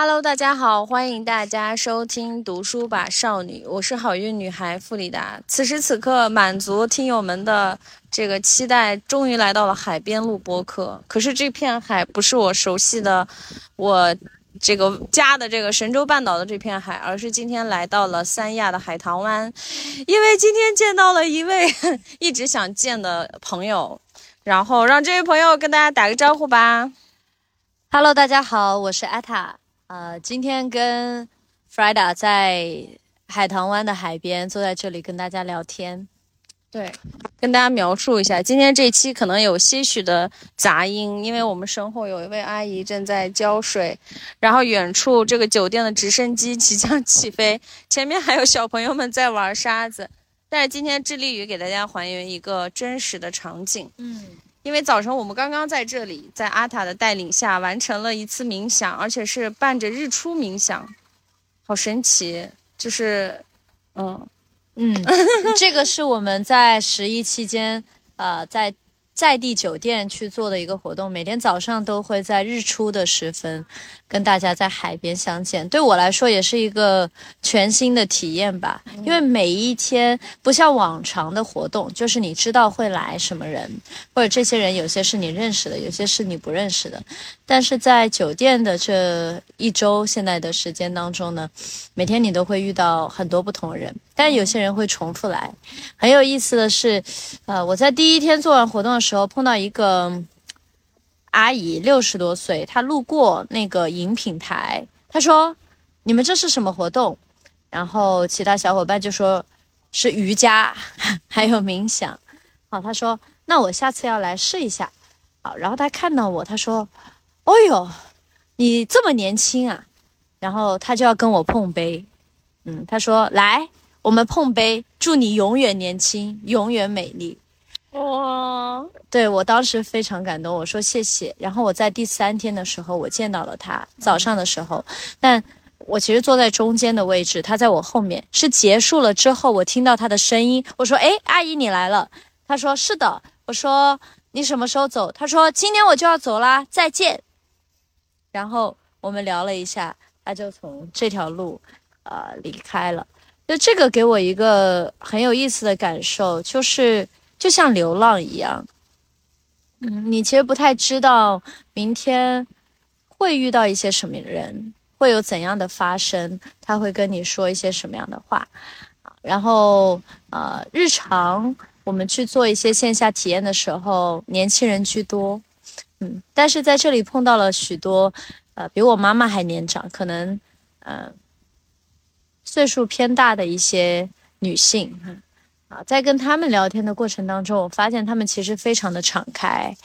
Hello，大家好，欢迎大家收听《读书吧少女》，我是好运女孩傅里达。此时此刻，满足听友们的这个期待，终于来到了海边录播客。可是这片海不是我熟悉的，我这个家的这个神州半岛的这片海，而是今天来到了三亚的海棠湾，因为今天见到了一位 一直想见的朋友，然后让这位朋友跟大家打个招呼吧。Hello，大家好，我是艾塔。呃，今天跟 Frida 在海棠湾的海边坐在这里跟大家聊天。对，跟大家描述一下，今天这期可能有些许的杂音，因为我们身后有一位阿姨正在浇水，然后远处这个酒店的直升机即将起飞，前面还有小朋友们在玩沙子。但是今天致力于给大家还原一个真实的场景，嗯，因为早晨我们刚刚在这里，在阿塔的带领下完成了一次冥想，而且是伴着日出冥想，好神奇！就是，嗯，嗯，这个是我们在十一期间，呃，在在地酒店去做的一个活动，每天早上都会在日出的时分跟大家在海边相见。对我来说也是一个全新的体验吧，因为每一天不像往常的活动，就是你知道会来什么人，或者这些人有些是你认识的，有些是你不认识的。但是在酒店的这一周现在的时间当中呢，每天你都会遇到很多不同的人，但有些人会重复来。很有意思的是，呃，我在第一天做完活动的时候时候碰到一个阿姨，六十多岁，她路过那个饮品台，她说：“你们这是什么活动？”然后其他小伙伴就说：“是瑜伽，还有冥想。”好，她说：“那我下次要来试一下。”好，然后她看到我，她说：“哦呦，你这么年轻啊！”然后她就要跟我碰杯，嗯，她说：“来，我们碰杯，祝你永远年轻，永远美丽。”哇，对我当时非常感动，我说谢谢。然后我在第三天的时候，我见到了他，早上的时候，但我其实坐在中间的位置，他在我后面。是结束了之后，我听到他的声音，我说：“哎，阿姨你来了。”他说：“是的。”我说：“你什么时候走？”他说：“今天我就要走啦，再见。”然后我们聊了一下，他就从这条路，呃，离开了。就这个给我一个很有意思的感受，就是就像流浪一样。嗯，你其实不太知道明天会遇到一些什么人，会有怎样的发生，他会跟你说一些什么样的话。然后呃，日常我们去做一些线下体验的时候，年轻人居多。嗯，但是在这里碰到了许多呃比我妈妈还年长，可能呃岁数偏大的一些女性。嗯啊，在跟他们聊天的过程当中，我发现他们其实非常的敞开，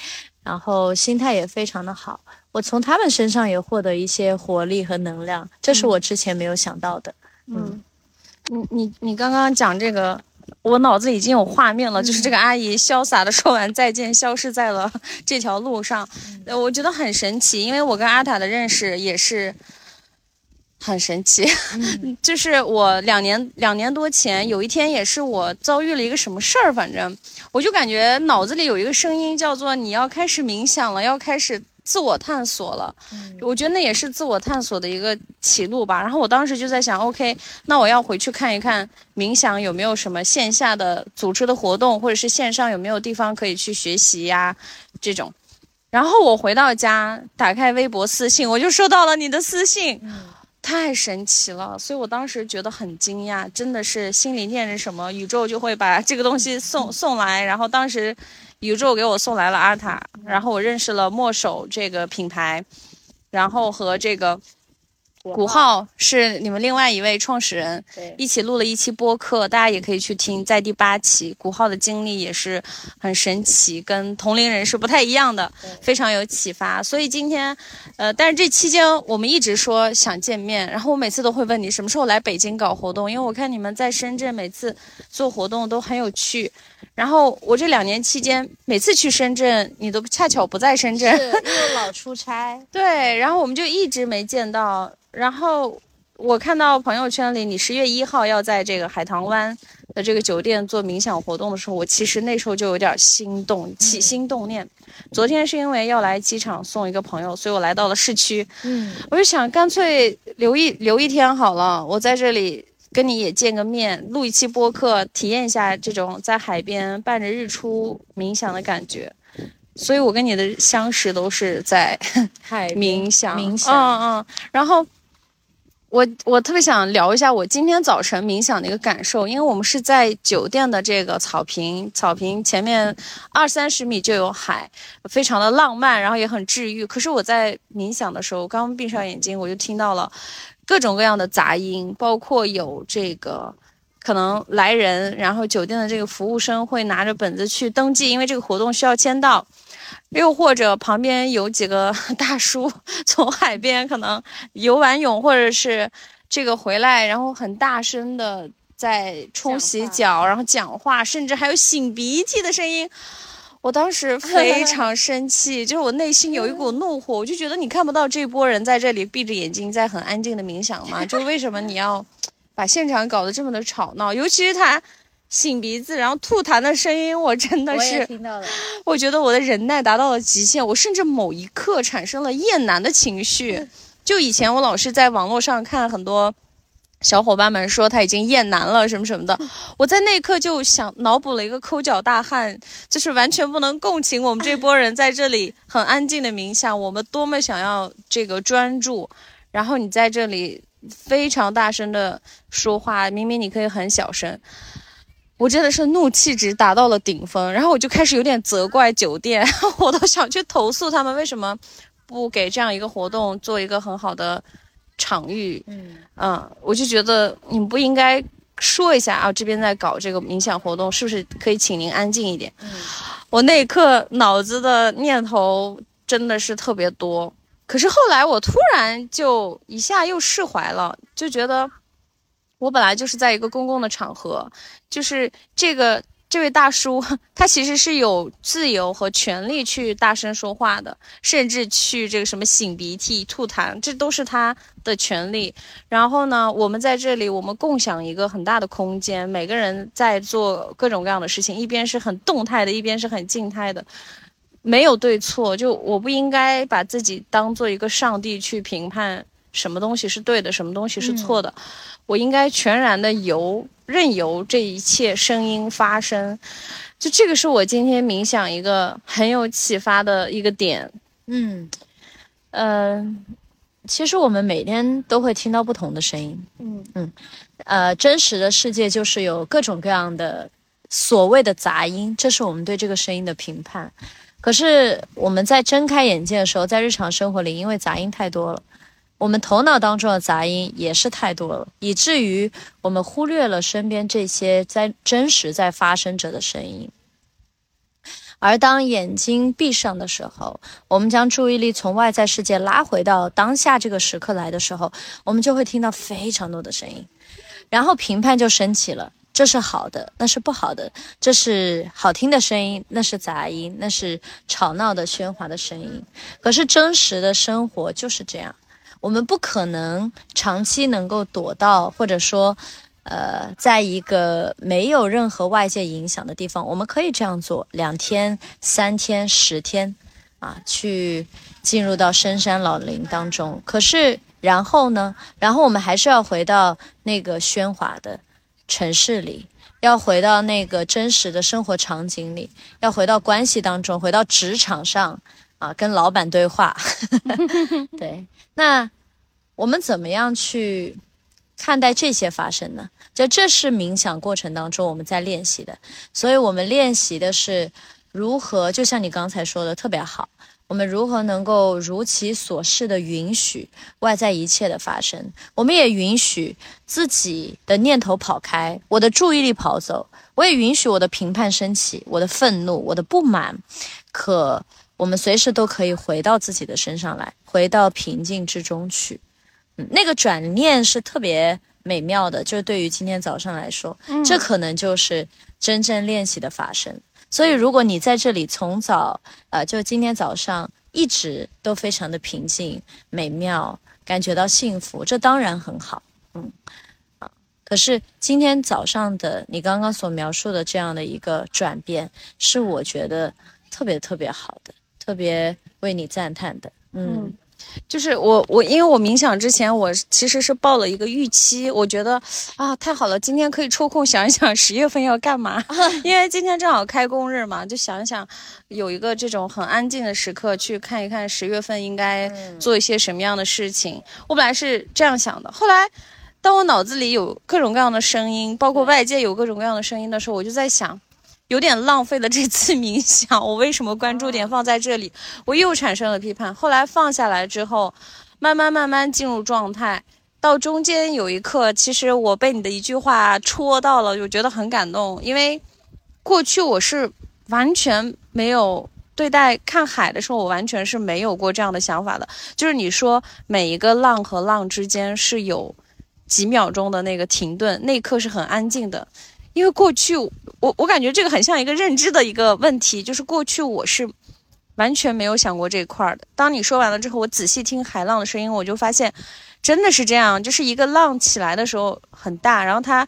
然后心态也非常的好。我从他们身上也获得一些活力和能量，这是我之前没有想到的。嗯，你你你刚刚讲这个，我脑子已经有画面了，就是这个阿姨潇洒的说完再见，消失在了 这条路上，呃我觉得很神奇，因为我跟阿塔的认识也是。很神奇，就是我两年两年多前有一天，也是我遭遇了一个什么事儿，反正我就感觉脑子里有一个声音叫做你要开始冥想了，要开始自我探索了。我觉得那也是自我探索的一个起路吧。然后我当时就在想，OK，那我要回去看一看冥想有没有什么线下的组织的活动，或者是线上有没有地方可以去学习呀这种。然后我回到家，打开微博私信，我就收到了你的私信。太神奇了，所以我当时觉得很惊讶，真的是心里念着什么，宇宙就会把这个东西送送来。然后当时，宇宙给我送来了阿塔，然后我认识了墨守这个品牌，然后和这个古浩是你们另外一位创始人，一起录了一期播客，大家也可以去听，在第八期，古浩的经历也是很神奇，跟同龄人是不太一样的，非常有启发。所以今天，呃，但是这期间我们一直说想见面，然后我每次都会问你什么时候来北京搞活动，因为我看你们在深圳每次做活动都很有趣。然后我这两年期间，每次去深圳，你都恰巧不在深圳，是 因为老出差。对，然后我们就一直没见到。然后我看到朋友圈里，你十月一号要在这个海棠湾的这个酒店做冥想活动的时候，我其实那时候就有点心动，起心动念。昨天是因为要来机场送一个朋友，所以我来到了市区。嗯，我就想干脆留一留一天好了，我在这里跟你也见个面，录一期播客，体验一下这种在海边伴着日出冥想的感觉。所以我跟你的相识都是在海冥想，冥想，嗯嗯。然后我我特别想聊一下我今天早晨冥想的一个感受，因为我们是在酒店的这个草坪，草坪前面二三十米就有海，非常的浪漫，然后也很治愈。可是我在冥想的时候，刚闭上眼睛，我就听到了各种各样的杂音，包括有这个。可能来人，然后酒店的这个服务生会拿着本子去登记，因为这个活动需要签到。又或者旁边有几个 大叔从海边可能游完泳，或者是这个回来，然后很大声的在冲洗脚，然后讲话，甚至还有擤鼻涕的声音。我当时非 常生气，就是我内心有一股 怒火，我就觉得你看不到这波人在这里闭着眼睛在很安静的冥想吗？就为什么你要？把现场搞得这么的吵闹，尤其是他擤鼻子然后吐痰的声音，我真的是听到了。我觉得我的忍耐达到了极限，我甚至某一刻产生了厌男的情绪。就以前我老是在网络上看很多小伙伴们说他已经厌男了什么什么的，我在那一刻就想脑补了一个抠脚大汉，就是完全不能共情我们这波人在这里很安静的冥想，我们多么想要这个专注，然后你在这里。非常大声的说话，明明你可以很小声，我真的是怒气值达到了顶峰，然后我就开始有点责怪酒店，我都想去投诉他们为什么不给这样一个活动做一个很好的场域。嗯嗯，我就觉得你们不应该说一下啊，这边在搞这个冥想活动，是不是可以请您安静一点？嗯，我那一刻脑子的念头真的是特别多。可是后来我突然就一下又释怀了，就觉得我本来就是在一个公共的场合，就是这个这位大叔他其实是有自由和权利去大声说话的，甚至去这个什么擤鼻涕、吐痰，这都是他的权利。然后呢，我们在这里，我们共享一个很大的空间，每个人在做各种各样的事情，一边是很动态的，一边是很静态的。没有对错，就我不应该把自己当做一个上帝去评判什么东西是对的，什么东西是错的。我应该全然的由任由这一切声音发生。就这个是我今天冥想一个很有启发的一个点。嗯，嗯，其实我们每天都会听到不同的声音。嗯嗯，呃，真实的世界就是有各种各样的所谓的杂音，这是我们对这个声音的评判。可是我们在睁开眼睛的时候，在日常生活里，因为杂音太多了，我们头脑当中的杂音也是太多了，以至于我们忽略了身边这些在真实在发生着的声音。而当眼睛闭上的时候，我们将注意力从外在世界拉回到当下这个时刻来的时候，我们就会听到非常多的声音，然后评判就升起了。这是好的，那是不好的；这是好听的声音，那是杂音，那是吵闹的喧哗的声音。可是真实的生活就是这样，我们不可能长期能够躲到，或者说，呃，在一个没有任何外界影响的地方。我们可以这样做两天、三天、十天，啊，去进入到深山老林当中。可是然后呢？然后我们还是要回到那个喧哗的。城市里要回到那个真实的生活场景里，要回到关系当中，回到职场上啊，跟老板对话。对，那我们怎么样去看待这些发生呢？就这是冥想过程当中我们在练习的，所以我们练习的是如何，就像你刚才说的特别好。我们如何能够如其所示的允许外在一切的发生？我们也允许自己的念头跑开，我的注意力跑走。我也允许我的评判升起，我的愤怒，我的不满。可我们随时都可以回到自己的身上来，回到平静之中去。嗯，那个转念是特别美妙的。就是对于今天早上来说，这可能就是真正练习的发生。所以，如果你在这里从早，呃，就今天早上一直都非常的平静、美妙，感觉到幸福，这当然很好，嗯，啊，可是今天早上的你刚刚所描述的这样的一个转变，是我觉得特别特别好的，特别为你赞叹的。嗯，就是我我因为我冥想之前，我其实是抱了一个预期，我觉得啊太好了，今天可以抽空想一想十月份要干嘛，因为今天正好开工日嘛，就想一想有一个这种很安静的时刻，去看一看十月份应该做一些什么样的事情。我本来是这样想的，后来当我脑子里有各种各样的声音，包括外界有各种各样的声音的时候，我就在想。有点浪费了这次冥想，我为什么关注点放在这里？我又产生了批判。后来放下来之后，慢慢慢慢进入状态，到中间有一刻，其实我被你的一句话戳到了，我觉得很感动。因为过去我是完全没有对待看海的时候，我完全是没有过这样的想法的。就是你说每一个浪和浪之间是有几秒钟的那个停顿，那一刻是很安静的。因为过去我我感觉这个很像一个认知的一个问题，就是过去我是完全没有想过这块的。当你说完了之后，我仔细听海浪的声音，我就发现真的是这样，就是一个浪起来的时候很大，然后它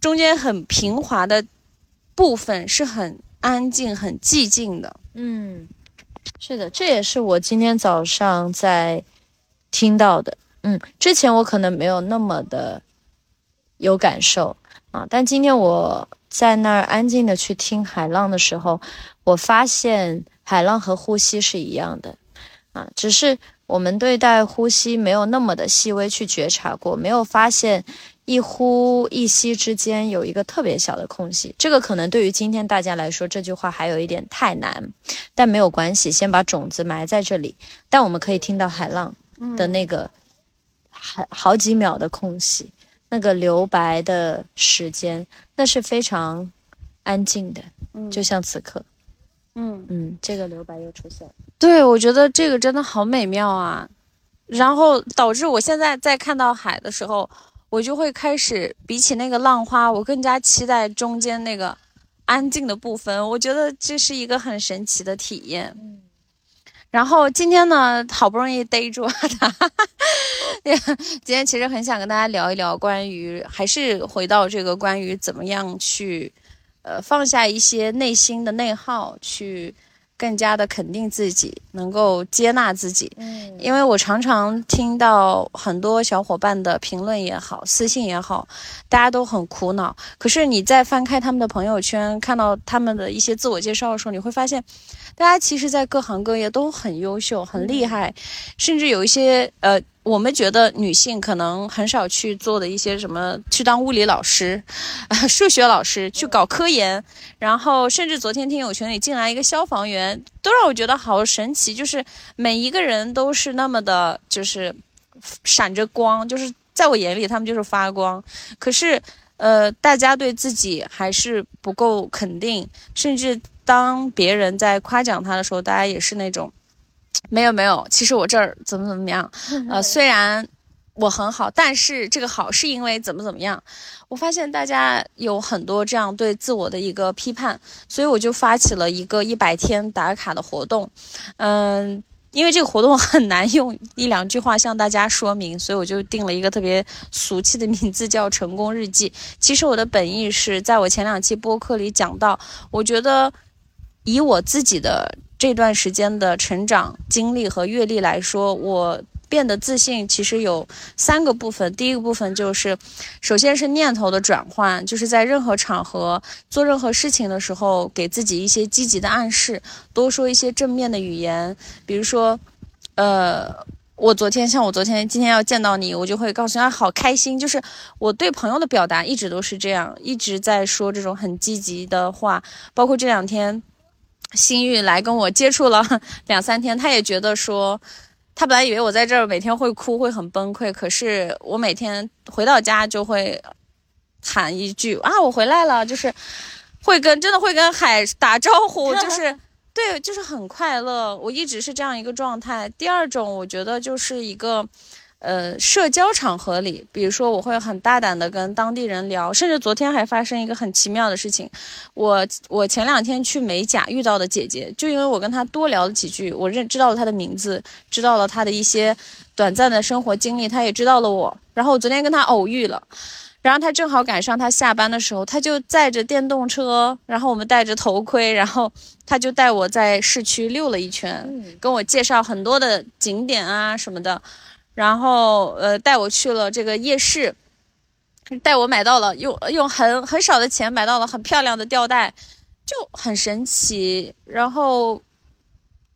中间很平滑的部分是很安静、很寂静的。嗯，是的，这也是我今天早上在听到的。嗯，之前我可能没有那么的有感受。啊！但今天我在那儿安静的去听海浪的时候，我发现海浪和呼吸是一样的，啊，只是我们对待呼吸没有那么的细微去觉察过，没有发现一呼一吸之间有一个特别小的空隙。这个可能对于今天大家来说，这句话还有一点太难，但没有关系，先把种子埋在这里。但我们可以听到海浪的那个好好几秒的空隙。那个留白的时间，那是非常安静的，就像此刻，嗯嗯，这个留白又出现了。对，我觉得这个真的好美妙啊，然后导致我现在在看到海的时候，我就会开始比起那个浪花，我更加期待中间那个安静的部分。我觉得这是一个很神奇的体验。然后今天呢，好不容易逮住他。今天其实很想跟大家聊一聊关于，还是回到这个关于怎么样去，呃，放下一些内心的内耗，去更加的肯定自己，能够接纳自己。嗯，因为我常常听到很多小伙伴的评论也好，私信也好，大家都很苦恼。可是你在翻开他们的朋友圈，看到他们的一些自我介绍的时候，你会发现。大家其实，在各行各业都很优秀、很厉害，甚至有一些呃，我们觉得女性可能很少去做的一些什么，去当物理老师、数学老师，去搞科研，然后甚至昨天听友群里进来一个消防员，都让我觉得好神奇。就是每一个人都是那么的，就是闪着光，就是在我眼里他们就是发光。可是，呃，大家对自己还是不够肯定，甚至。当别人在夸奖他的时候，大家也是那种，没有没有，其实我这儿怎么怎么样，呃，虽然我很好，但是这个好是因为怎么怎么样。我发现大家有很多这样对自我的一个批判，所以我就发起了一个一百天打卡的活动，嗯。因为这个活动很难用一两句话向大家说明，所以我就定了一个特别俗气的名字，叫“成功日记”。其实我的本意是在我前两期播客里讲到，我觉得以我自己的这段时间的成长经历和阅历来说，我。变得自信，其实有三个部分。第一个部分就是，首先是念头的转换，就是在任何场合做任何事情的时候，给自己一些积极的暗示，多说一些正面的语言。比如说，呃，我昨天像我昨天今天要见到你，我就会告诉他好开心。就是我对朋友的表达一直都是这样，一直在说这种很积极的话。包括这两天，新玉来跟我接触了 两三天，他也觉得说。他本来以为我在这儿每天会哭，会很崩溃。可是我每天回到家就会喊一句啊，我回来了，就是会跟真的会跟海打招呼，就是对，就是很快乐。我一直是这样一个状态。第二种，我觉得就是一个。呃，社交场合里，比如说我会很大胆的跟当地人聊，甚至昨天还发生一个很奇妙的事情。我我前两天去美甲遇到的姐姐，就因为我跟她多聊了几句，我认知道了她的名字，知道了她的一些短暂的生活经历，她也知道了我。然后我昨天跟她偶遇了，然后他正好赶上他下班的时候，他就载着电动车，然后我们戴着头盔，然后他就带我在市区溜了一圈，跟我介绍很多的景点啊什么的，然后呃带我去了这个夜市，带我买到了用用很很少的钱买到了很漂亮的吊带，就很神奇。然后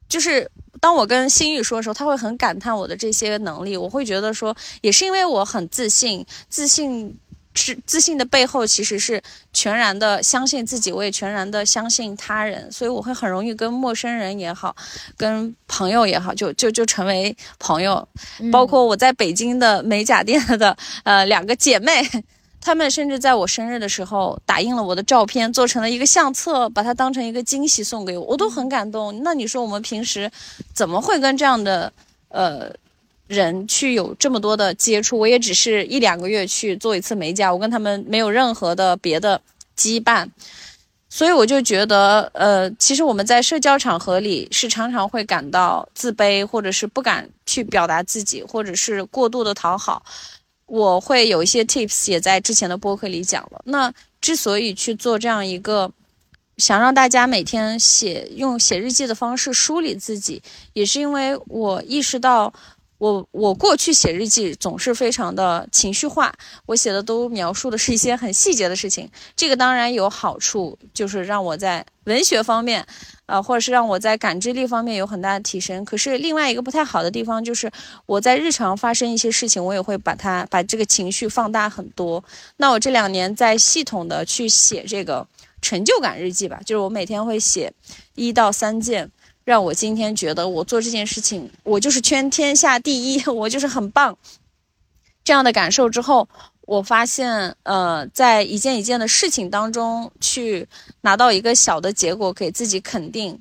就是当我跟心雨说的时候，他会很感叹我的这些能力，我会觉得说也是因为我很自信，自信。是自信的背后，其实是全然的相信自己，我也全然的相信他人，所以我会很容易跟陌生人也好，跟朋友也好，就就就成为朋友。包括我在北京的美甲店的呃两个姐妹，她们甚至在我生日的时候打印了我的照片，做成了一个相册，把它当成一个惊喜送给我，我都很感动。那你说我们平时怎么会跟这样的呃？人去有这么多的接触，我也只是一两个月去做一次美甲，我跟他们没有任何的别的羁绊，所以我就觉得，呃，其实我们在社交场合里是常常会感到自卑，或者是不敢去表达自己，或者是过度的讨好。我会有一些 tips 也在之前的播客里讲了。那之所以去做这样一个，想让大家每天写用写日记的方式梳理自己，也是因为我意识到。我我过去写日记总是非常的情绪化，我写的都描述的是一些很细节的事情。这个当然有好处，就是让我在文学方面，呃，或者是让我在感知力方面有很大的提升。可是另外一个不太好的地方就是，我在日常发生一些事情，我也会把它把这个情绪放大很多。那我这两年在系统的去写这个成就感日记吧，就是我每天会写一到三件。让我今天觉得我做这件事情，我就是圈天下第一，我就是很棒。这样的感受之后，我发现，呃，在一件一件的事情当中去拿到一个小的结果，给自己肯定，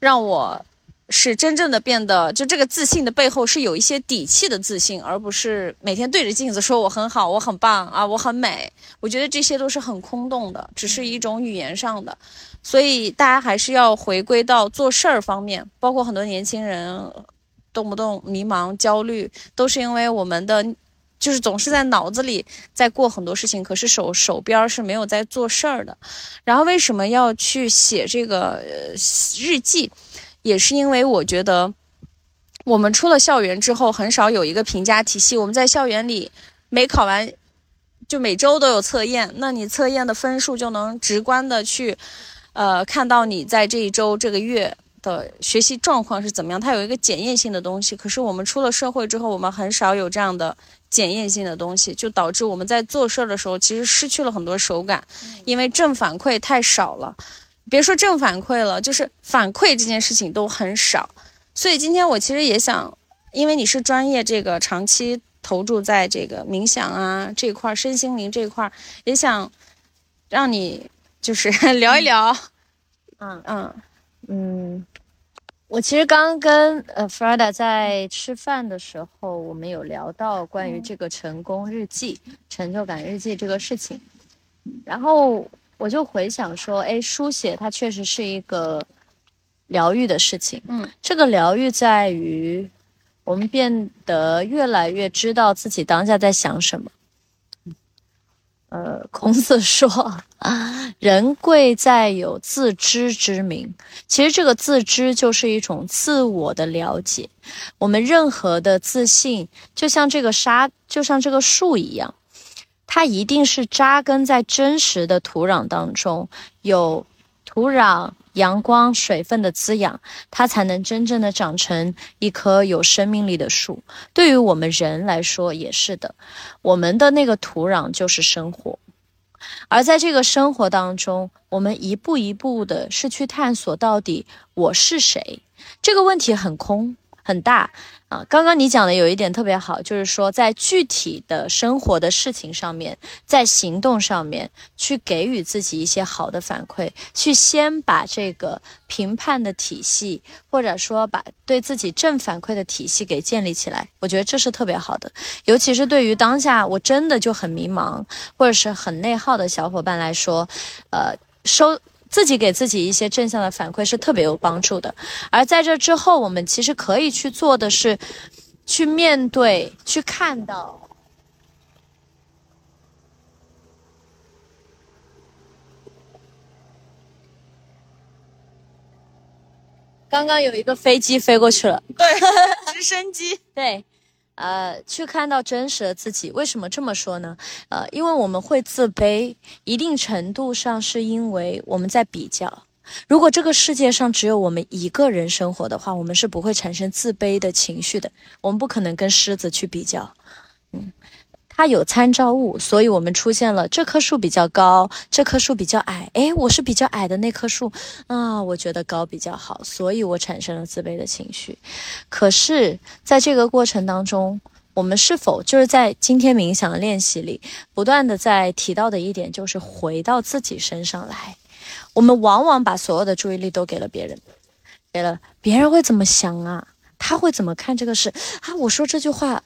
让我是真正的变得，就这个自信的背后是有一些底气的自信，而不是每天对着镜子说我很好，我很棒啊，我很美。我觉得这些都是很空洞的，只是一种语言上的。所以大家还是要回归到做事儿方面，包括很多年轻人动不动迷茫、焦虑，都是因为我们的就是总是在脑子里在过很多事情，可是手手边是没有在做事儿的。然后为什么要去写这个日记，也是因为我觉得我们出了校园之后，很少有一个评价体系。我们在校园里没考完，就每周都有测验，那你测验的分数就能直观的去。呃，看到你在这一周、这个月的学习状况是怎么样？它有一个检验性的东西。可是我们出了社会之后，我们很少有这样的检验性的东西，就导致我们在做事儿的时候，其实失去了很多手感，因为正反馈太少了。别说正反馈了，就是反馈这件事情都很少。所以今天我其实也想，因为你是专业，这个长期投注在这个冥想啊这块、身心灵这块，也想让你。就是 聊一聊，嗯。嗯。嗯，我其实刚跟呃 Freda 在吃饭的时候，我们有聊到关于这个成功日记、成就感日记这个事情，然后我就回想说，哎，书写它确实是一个疗愈的事情，嗯，这个疗愈在于我们变得越来越知道自己当下在想什么。呃，孔子说：“人贵在有自知之明。”其实这个自知就是一种自我的了解。我们任何的自信，就像这个沙，就像这个树一样，它一定是扎根在真实的土壤当中，有土壤。阳光、水分的滋养，它才能真正的长成一棵有生命力的树。对于我们人来说也是的，我们的那个土壤就是生活，而在这个生活当中，我们一步一步的是去探索到底我是谁。这个问题很空很大。刚刚你讲的有一点特别好，就是说在具体的生活的事情上面，在行动上面去给予自己一些好的反馈，去先把这个评判的体系，或者说把对自己正反馈的体系给建立起来，我觉得这是特别好的。尤其是对于当下我真的就很迷茫或者是很内耗的小伙伴来说，呃，收。自己给自己一些正向的反馈是特别有帮助的。而在这之后我们其实可以去做的是去面对去看到。刚刚有一个飞机飞过去了。对直升机。对。呃，去看到真实的自己。为什么这么说呢？呃，因为我们会自卑，一定程度上是因为我们在比较。如果这个世界上只有我们一个人生活的话，我们是不会产生自卑的情绪的。我们不可能跟狮子去比较，嗯。它有参照物，所以我们出现了这棵树比较高，这棵树比较矮。诶，我是比较矮的那棵树啊，我觉得高比较好，所以我产生了自卑的情绪。可是，在这个过程当中，我们是否就是在今天冥想的练习里，不断的在提到的一点，就是回到自己身上来。我们往往把所有的注意力都给了别人，给了别人会怎么想啊？他会怎么看这个事啊？我说这句话，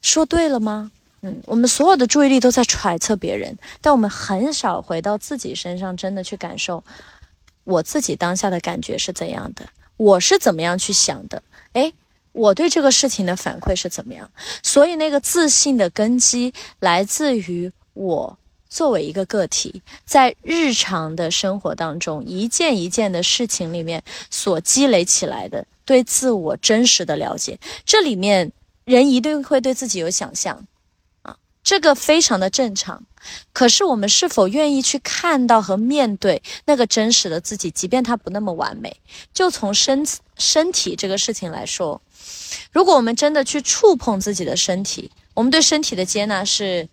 说对了吗？嗯，我们所有的注意力都在揣测别人，但我们很少回到自己身上，真的去感受我自己当下的感觉是怎样的，我是怎么样去想的，诶，我对这个事情的反馈是怎么样？所以那个自信的根基来自于我作为一个个体，在日常的生活当中一件一件的事情里面所积累起来的对自我真实的了解。这里面人一定会对自己有想象。这个非常的正常，可是我们是否愿意去看到和面对那个真实的自己，即便它不那么完美？就从身身体这个事情来说，如果我们真的去触碰自己的身体，我们对身体的接纳是，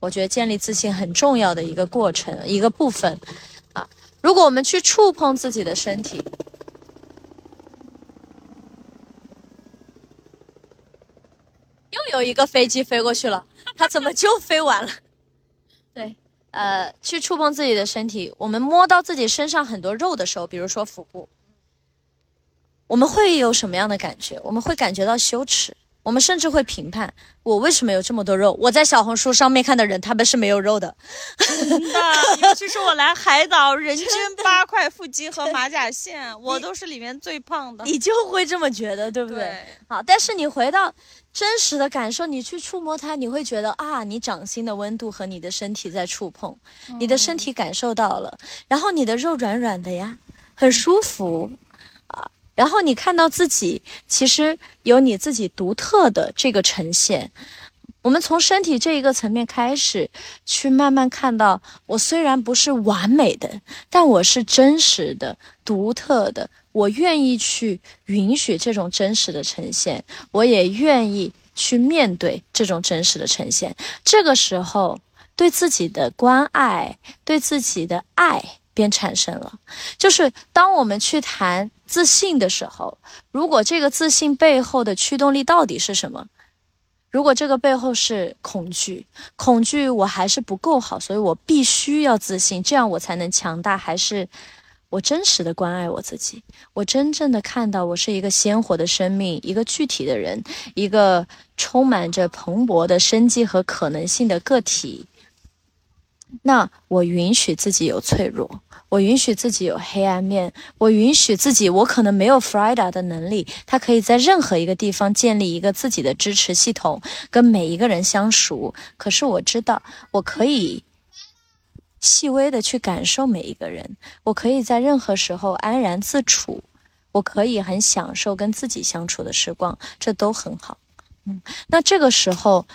我觉得建立自信很重要的一个过程，一个部分啊。如果我们去触碰自己的身体，又有一个飞机飞过去了。它怎么就飞完了？对，呃，去触碰自己的身体，我们摸到自己身上很多肉的时候，比如说腹部，我们会有什么样的感觉？我们会感觉到羞耻。我们甚至会评判我为什么有这么多肉。我在小红书上面看的人，他们是没有肉的。真的，尤其是我来海岛，人均八块腹肌和马甲线，我都是里面最胖的。你就会这么觉得，对不对？好，但是你回到真实的感受，你去触摸它，你会觉得啊，你掌心的温度和你的身体在触碰，你的身体感受到了，然后你的肉软软的呀，很舒服啊。然后你看到自己，其实有你自己独特的这个呈现。我们从身体这一个层面开始，去慢慢看到，我虽然不是完美的，但我是真实的、独特的。我愿意去允许这种真实的呈现，我也愿意去面对这种真实的呈现。这个时候，对自己的关爱，对自己的爱便产生了。就是当我们去谈。自信的时候，如果这个自信背后的驱动力到底是什么？如果这个背后是恐惧，恐惧我还是不够好，所以我必须要自信，这样我才能强大。还是我真实的关爱我自己，我真正的看到我是一个鲜活的生命，一个具体的人，一个充满着蓬勃的生机和可能性的个体。那我允许自己有脆弱。我允许自己有黑暗面，我允许自己，我可能没有 Frida 的能力，他可以在任何一个地方建立一个自己的支持系统，跟每一个人相熟。可是我知道，我可以细微的去感受每一个人，我可以在任何时候安然自处，我可以很享受跟自己相处的时光，这都很好。嗯，那这个时候，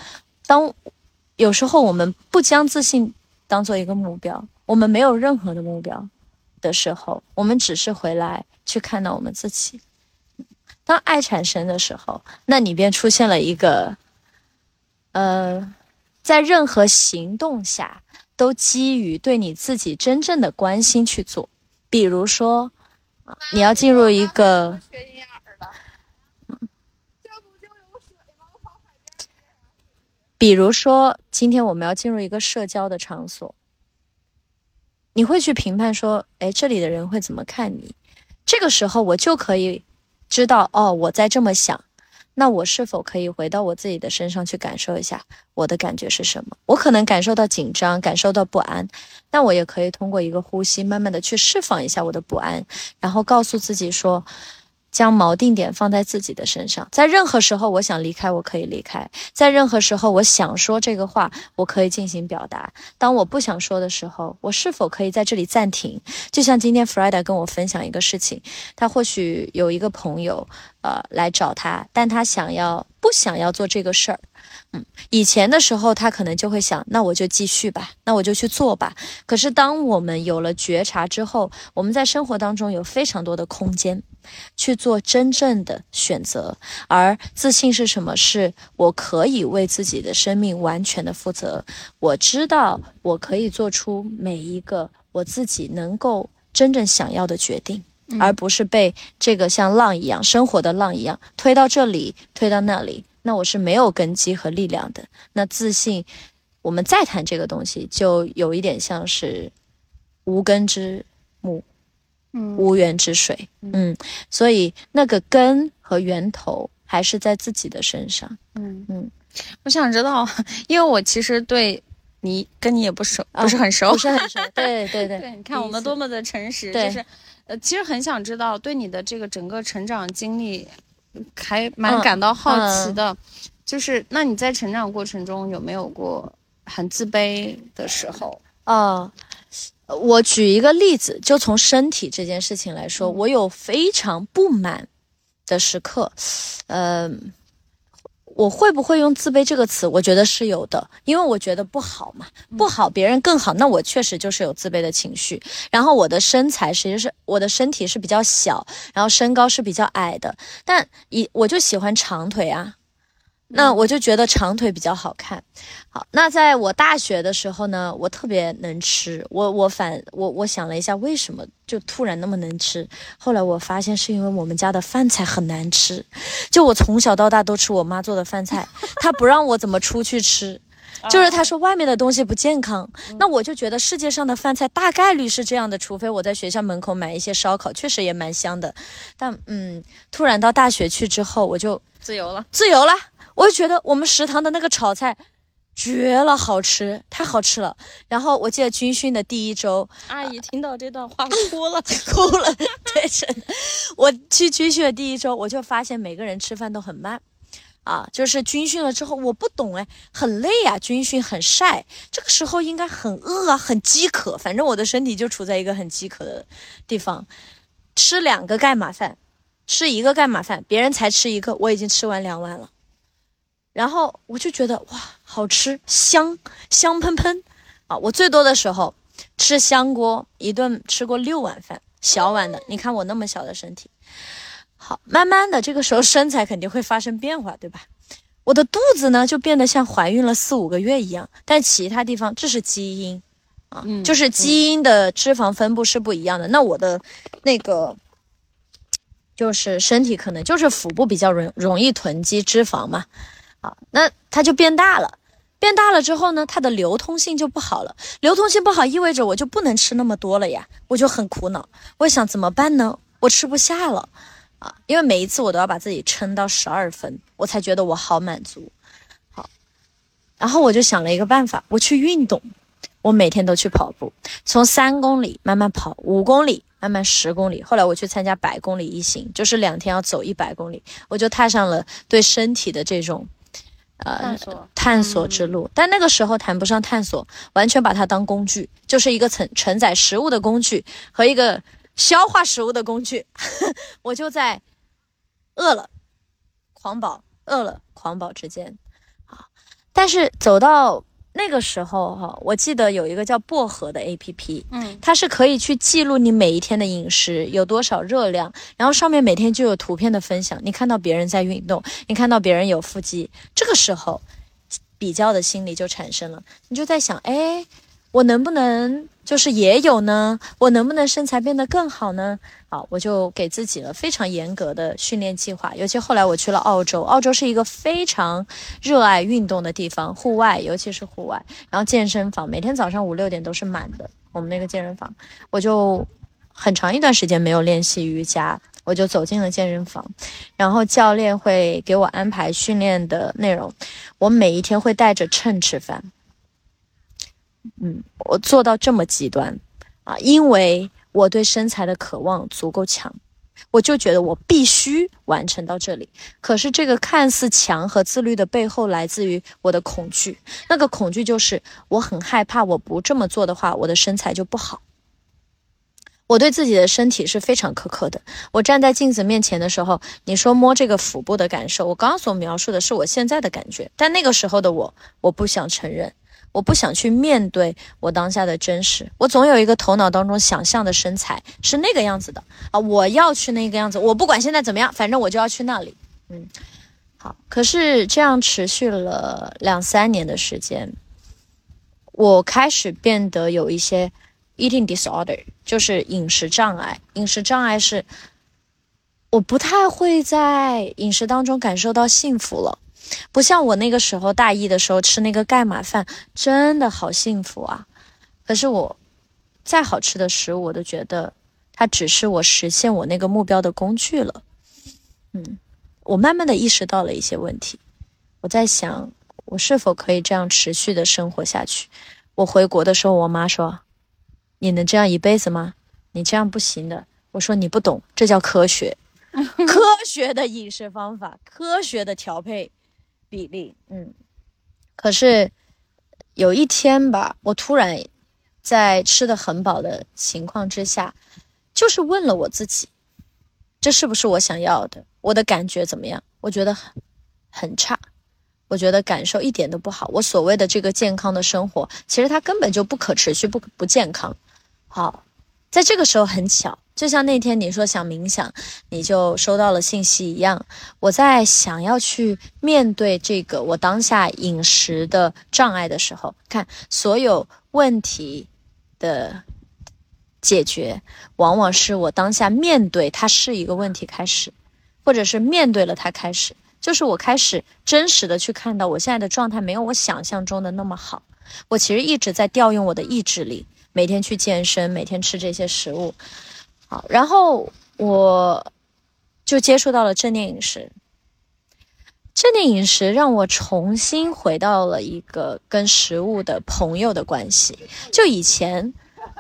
当有时候我们不将自信当做一个目标。我们没有任何的目标的时候，我们只是回来去看到我们自己。当爱产生的时候，那你便出现了一个，呃，在任何行动下都基于对你自己真正的关心去做。比如说，你要进入一个，比如说，今天我们要进入一个社交的场所。你会去评判说，哎，这里的人会怎么看你？这个时候我就可以知道，哦，我在这么想，那我是否可以回到我自己的身上去感受一下我的感觉是什么？我可能感受到紧张，感受到不安，那我也可以通过一个呼吸，慢慢的去释放一下我的不安，然后告诉自己说，将锚定点放在自己的身上，在任何时候我想离开，我可以离开；在任何时候我想说这个话，我可以进行表达。当我不想说的时候，我是否可以在这里暂停？就像今天 Frida 跟我分享一个事情，他或许有一个朋友，呃，来找他，但他想要不想要做这个事儿？嗯，以前的时候他可能就会想，那我就继续吧，那我就去做吧。可是当我们有了觉察之后，我们在生活当中有非常多的空间。去做真正的选择，而自信是什么？是我可以为自己的生命完全的负责。我知道我可以做出每一个我自己能够真正想要的决定，而不是被这个像浪一样生活的浪一样推到这里，推到那里。那我是没有根基和力量的。那自信，我们再谈这个东西，就有一点像是无根之木。无源之水，嗯，所以那个根和源头还是在自己的身上，嗯嗯。我想知道，因为我其实对你跟你也不熟，不是很熟，不是很熟，对对对。对，你看我们多么的诚实，就是呃，其实很想知道对你的这个整个成长经历，还蛮感到好奇的，就是那你在成长过程中有没有过很自卑的时候？啊。我举一个例子，就从身体这件事情来说，我有非常不满的时刻，呃，我会不会用自卑这个词？我觉得是有的，因为我觉得不好嘛，不好，别人更好，那我确实就是有自卑的情绪。然后我的身材实际是我的身体是比较小，然后身高是比较矮的，但一我就喜欢长腿啊。那我就觉得长腿比较好看。好，那在我大学的时候呢，我特别能吃。我我反我我想了一下，为什么就突然那么能吃？后来我发现是因为我们家的饭菜很难吃。就我从小到大都吃我妈做的饭菜，她不让我怎么出去吃，就是她说外面的东西不健康。那我就觉得世界上的饭菜大概率是这样的，除非我在学校门口买一些烧烤，确实也蛮香的。但嗯，突然到大学去之后，我就自由了，自由了。我就觉得我们食堂的那个炒菜绝了，好吃，太好吃了。然后我记得军训的第一周，阿姨听到这段话哭了，哭了。对，真的。我去军训的第一周，我就发现每个人吃饭都很慢，啊，就是军训了之后，我不懂哎，很累啊，军训很晒，这个时候应该很饿啊，很饥渴。反正我的身体就处在一个很饥渴的地方，吃两个盖码饭，吃一个盖码饭，别人才吃一个，我已经吃完两碗了。然后我就觉得哇，好吃，香香喷喷，啊！我最多的时候吃香锅，一顿吃过六碗饭，小碗的。你看我那么小的身体，好，慢慢的这个时候身材肯定会发生变化，对吧？我的肚子呢就变得像怀孕了四五个月一样，但其他地方这是基因啊，就是基因的脂肪分布是不一样的。那我的那个就是身体可能就是腹部比较容容易囤积脂肪嘛。啊，那它就变大了，变大了之后呢，它的流通性就不好了。流通性不好意味着我就不能吃那么多了呀，我就很苦恼。我想怎么办呢？我吃不下了啊，因为每一次我都要把自己撑到十二分，我才觉得我好满足。好，然后我就想了一个办法，我去运动，我每天都去跑步，从三公里慢慢跑，五公里慢慢十公里。后来我去参加百公里一行，就是两天要走一百公里，我就踏上了对身体的这种。呃，探索之路，但那个时候谈不上探索，完全把它当工具，就是一个承承载食物的工具和一个消化食物的工具。我就在饿了狂饱，饿了狂饱之间啊，但是走到。那个时候哈，我记得有一个叫薄荷的 A P P，嗯，它是可以去记录你每一天的饮食有多少热量，然后上面每天就有图片的分享。你看到别人在运动，你看到别人有腹肌，这个时候比较的心理就产生了，你就在想，哎。我能不能就是也有呢？我能不能身材变得更好呢？好，我就给自己了非常严格的训练计划。尤其后来我去了澳洲，澳洲是一个非常热爱运动的地方，户外尤其是户外，然后健身房每天早上五六点都是满的。我们那个健身房，我就很长一段时间没有练习瑜伽，我就走进了健身房，然后教练会给我安排训练的内容，我每一天会带着秤吃饭。嗯，我做到这么极端，啊，因为我对身材的渴望足够强，我就觉得我必须完成到这里。可是这个看似强和自律的背后，来自于我的恐惧。那个恐惧就是我很害怕，我不这么做的话，我的身材就不好。我对自己的身体是非常苛刻的。我站在镜子面前的时候，你说摸这个腹部的感受，我刚刚所描述的是我现在的感觉，但那个时候的我，我不想承认，我不想去面对我当下的真实。我总有一个头脑当中想象的身材是那个样子的啊，我要去那个样子，我不管现在怎么样，反正我就要去那里。嗯，好。可是这样持续了两三年的时间，我开始变得有一些。Eating disorder 就是饮食障碍。饮食障碍是我不太会在饮食当中感受到幸福了，不像我那个时候大一的时候吃那个盖码饭，真的好幸福啊！可是我再好吃的食物，我都觉得它只是我实现我那个目标的工具了。嗯，我慢慢的意识到了一些问题，我在想，我是否可以这样持续的生活下去？我回国的时候，我妈说。你能这样一辈子吗？你这样不行的。我说你不懂，这叫科学，科学的饮食方法，科学的调配比例。嗯，可是有一天吧，我突然在吃的很饱的情况之下，就是问了我自己，这是不是我想要的？我的感觉怎么样？我觉得很很差，我觉得感受一点都不好。我所谓的这个健康的生活，其实它根本就不可持续，不不健康。好，在这个时候很巧，就像那天你说想冥想，你就收到了信息一样。我在想要去面对这个我当下饮食的障碍的时候，看所有问题的解决，往往是我当下面对它是一个问题开始，或者是面对了它开始，就是我开始真实的去看到我现在的状态没有我想象中的那么好。我其实一直在调用我的意志力。每天去健身，每天吃这些食物，然后我就接触到了正念饮食。正念饮食让我重新回到了一个跟食物的朋友的关系。就以前，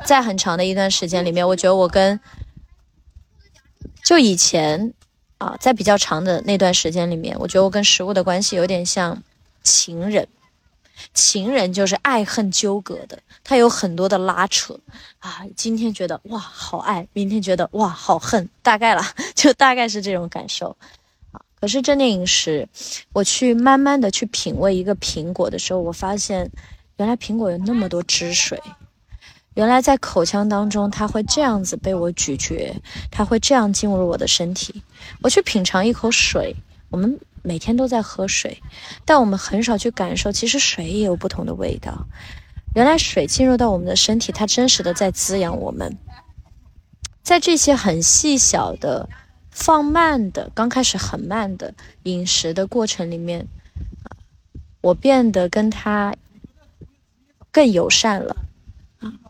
在很长的一段时间里面，我觉得我跟就以前啊，在比较长的那段时间里面，我觉得我跟食物的关系有点像情人。情人就是爱恨纠葛的，他有很多的拉扯啊。今天觉得哇好爱，明天觉得哇好恨，大概了，就大概是这种感受啊。可是正念饮食，我去慢慢的去品味一个苹果的时候，我发现原来苹果有那么多汁水，原来在口腔当中它会这样子被我咀嚼，它会这样进入我的身体。我去品尝一口水，我们。每天都在喝水，但我们很少去感受，其实水也有不同的味道。原来水进入到我们的身体，它真实的在滋养我们。在这些很细小的、放慢的、刚开始很慢的饮食的过程里面，我变得跟它更友善了。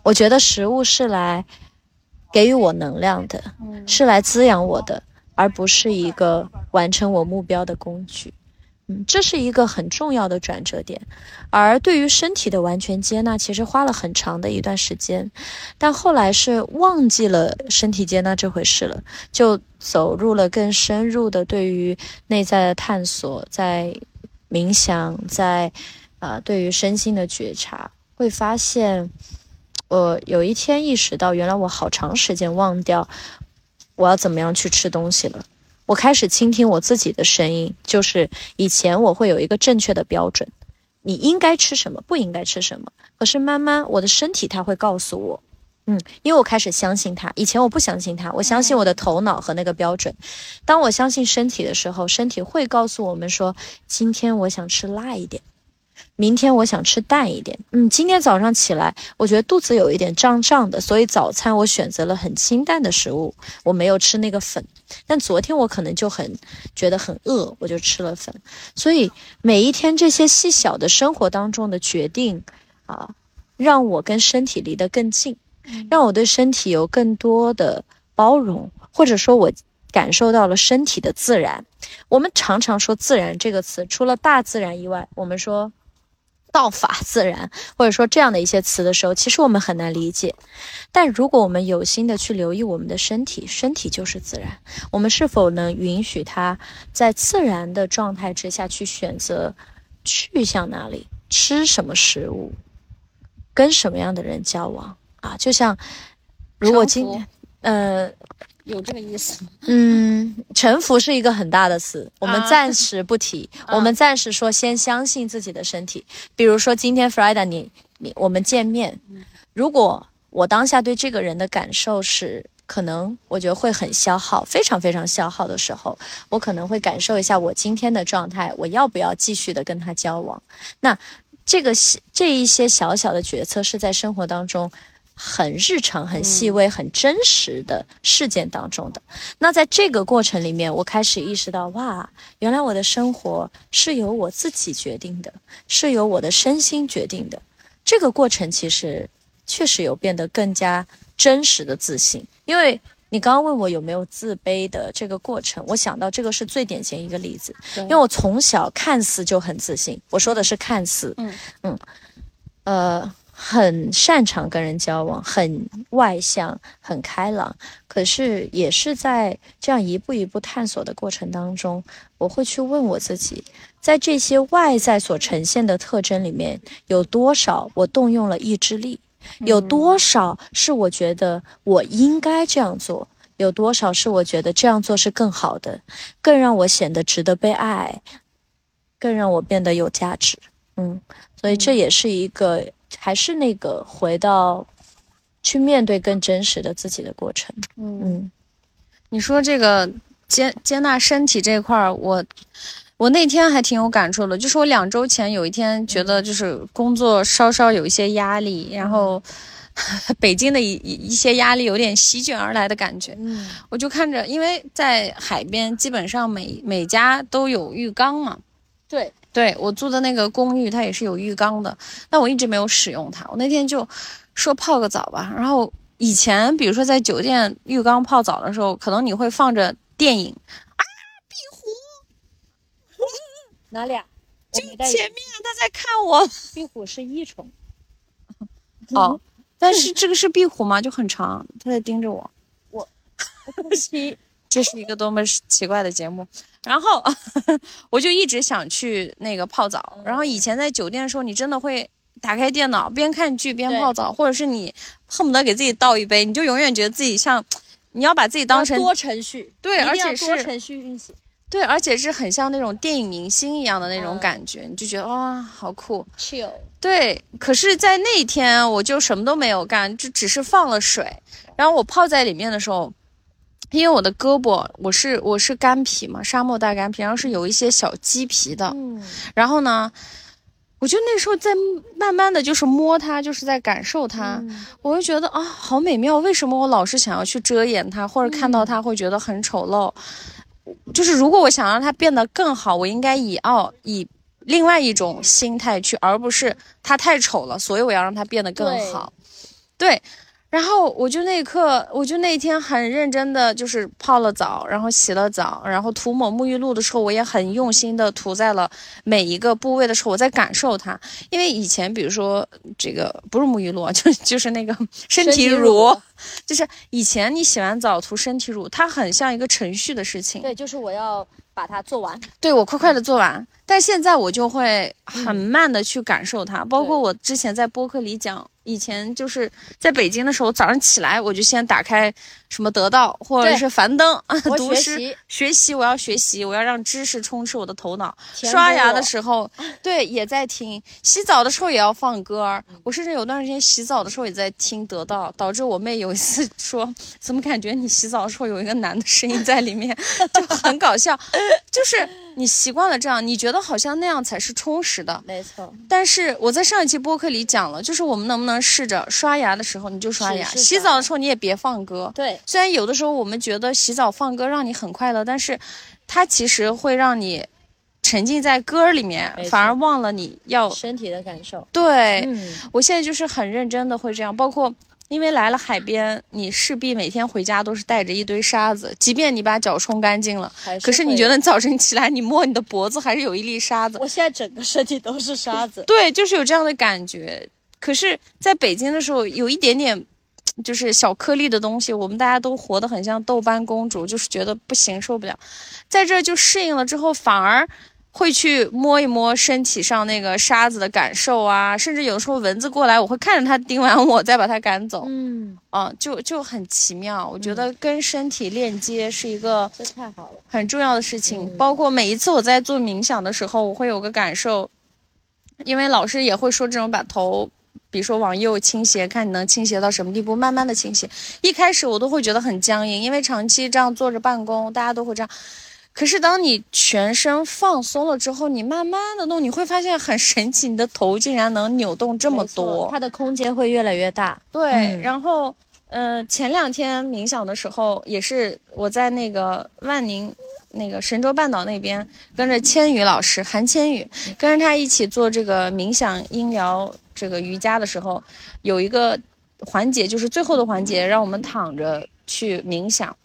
我觉得食物是来给予我能量的，是来滋养我的。而不是一个完成我目标的工具，嗯，这是一个很重要的转折点。而对于身体的完全接纳，其实花了很长的一段时间，但后来是忘记了身体接纳这回事了，就走入了更深入的对于内在的探索，在冥想，在啊，对于身心的觉察，会发现，我有一天意识到，原来我好长时间忘掉。我要怎么样去吃东西了？我开始倾听我自己的声音，就是以前我会有一个正确的标准，你应该吃什么，不应该吃什么。可是慢慢我的身体它会告诉我，嗯，因为我开始相信它。以前我不相信它，我相信我的头脑和那个标准。当我相信身体的时候，身体会告诉我们说，今天我想吃辣一点。明天我想吃淡一点，嗯，今天早上起来，我觉得肚子有一点胀胀的，所以早餐我选择了很清淡的食物，我没有吃那个粉。但昨天我可能就很觉得很饿，我就吃了粉。所以每一天这些细小的生活当中的决定，啊，让我跟身体离得更近，让我对身体有更多的包容，或者说，我感受到了身体的自然。我们常常说“自然”这个词，除了大自然以外，我们说。道法自然，或者说这样的一些词的时候，其实我们很难理解。但如果我们有心的去留意我们的身体，身体就是自然，我们是否能允许它在自然的状态之下去选择去向哪里，吃什么食物，跟什么样的人交往啊？就像如果今天，呃。有这个意思吗？嗯，臣服是一个很大的词，我们暂时不提。我们暂时说，先相信自己的身体。比如说，今天 Friday，你你我们见面，如果我当下对这个人的感受是，可能我觉得会很消耗，非常非常消耗的时候，我可能会感受一下我今天的状态，我要不要继续的跟他交往？那这个这一些小小的决策是在生活当中。很日常、很细微、很真实的事件当中的，那在这个过程里面，我开始意识到，哇，原来我的生活是由我自己决定的，是由我的身心决定的。这个过程其实确实有变得更加真实的自信。因为你刚刚问我有没有自卑的这个过程，我想到这个是最典型一个例子，因为我从小看似就很自信，我说的是看似，嗯嗯，呃。很擅长跟人交往，很外向，很开朗。可是也是在这样一步一步探索的过程当中，我会去问我自己，在这些外在所呈现的特征里面，有多少我动用了意志力？有多少是我觉得我应该这样做？有多少是我觉得这样做是更好的，更让我显得值得被爱，更让我变得有价值？嗯，所以这也是一个。还是那个回到去面对更真实的自己的过程。嗯，你说这个接接纳身体这块儿，我我那天还挺有感触的。就是我两周前有一天觉得就是工作稍稍有一些压力，然后 北京的一一些压力有点席卷而来的感觉。嗯，我就看着，因为在海边，基本上每每家都有浴缸嘛。对。对我住的那个公寓，它也是有浴缸的，但我一直没有使用它。我那天就说泡个澡吧。然后以前，比如说在酒店浴缸泡澡的时候，可能你会放着电影啊，壁虎哪里啊？就前面他在看我。壁虎是益虫。哦，但是这个是壁虎吗？就很长，他在盯着我。我，对不起。这是一个多么奇怪的节目，然后 我就一直想去那个泡澡。然后以前在酒店的时候，你真的会打开电脑边看剧边泡澡，或者是你恨不得给自己倒一杯，你就永远觉得自己像你要把自己当成多程序，对，而且是多程序运行，对，而且是很像那种电影明星一样的那种感觉，你就觉得哇，好酷，chill。对，可是，在那一天我就什么都没有干，就只是放了水，然后我泡在里面的时候。因为我的胳膊，我是我是干皮嘛，沙漠大干皮，然后是有一些小鸡皮的。嗯，然后呢，我就那时候在慢慢的就是摸它，就是在感受它，我就觉得啊，好美妙。为什么我老是想要去遮掩它，或者看到它会觉得很丑陋？就是如果我想让它变得更好，我应该以傲以另外一种心态去，而不是它太丑了，所以我要让它变得更好。对。然后我就那一刻，我就那天很认真的，就是泡了澡，然后洗了澡，然后涂抹沐浴露的时候，我也很用心的涂在了每一个部位的时候，我在感受它。因为以前，比如说这个不是沐浴露，就就是那个 身体乳，就是以前你洗完澡涂身体乳，它很像一个程序的事情。对，就是我要把它做完，对我快快的做完。但现在我就会很慢的去感受它，包括我之前在播客里讲。以前就是在北京的时候，早上起来我就先打开什么得到或者是樊登 读诗学习，我要学习，我要让知识充斥我的头脑。刷牙的时候，对，也在听；洗澡的时候也要放歌。我甚至有段时间洗澡的时候也在听得到，导致我妹有一次 说：“怎么感觉你洗澡的时候有一个男的声音在里面？”就很搞笑，就是。你习惯了这样，你觉得好像那样才是充实的，没错。但是我在上一期播客里讲了，就是我们能不能试着刷牙的时候你就刷牙，洗澡的时候你也别放歌。对，虽然有的时候我们觉得洗澡放歌让你很快乐，但是它其实会让你沉浸在歌里面，反而忘了你要身体的感受。对，我现在就是很认真的会这样，包括。因为来了海边，你势必每天回家都是带着一堆沙子，即便你把脚冲干净了，可是你觉得早晨起来你摸你的脖子还是有一粒沙子。我现在整个身体都是沙子。对，就是有这样的感觉。可是在北京的时候，有一点点。就是小颗粒的东西，我们大家都活得很像豆瓣公主，就是觉得不行，受不了。在这就适应了之后，反而会去摸一摸身体上那个沙子的感受啊，甚至有的时候蚊子过来，我会看着它叮完我再把它赶走。嗯，啊，就就很奇妙。我觉得跟身体链接是一个这太好了，很重要的事情。包括每一次我在做冥想的时候，我会有个感受，因为老师也会说这种把头。比如说往右倾斜，看你能倾斜到什么地步，慢慢的倾斜。一开始我都会觉得很僵硬，因为长期这样坐着办公，大家都会这样。可是当你全身放松了之后，你慢慢的弄，你会发现很神奇，你的头竟然能扭动这么多，它的空间会越来越大。对，然后，呃，前两天冥想的时候，也是我在那个万宁。那个神州半岛那边跟着千羽老师韩千羽，跟着他一起做这个冥想、音疗、这个瑜伽的时候，有一个环节就是最后的环节，让我们躺着去冥想。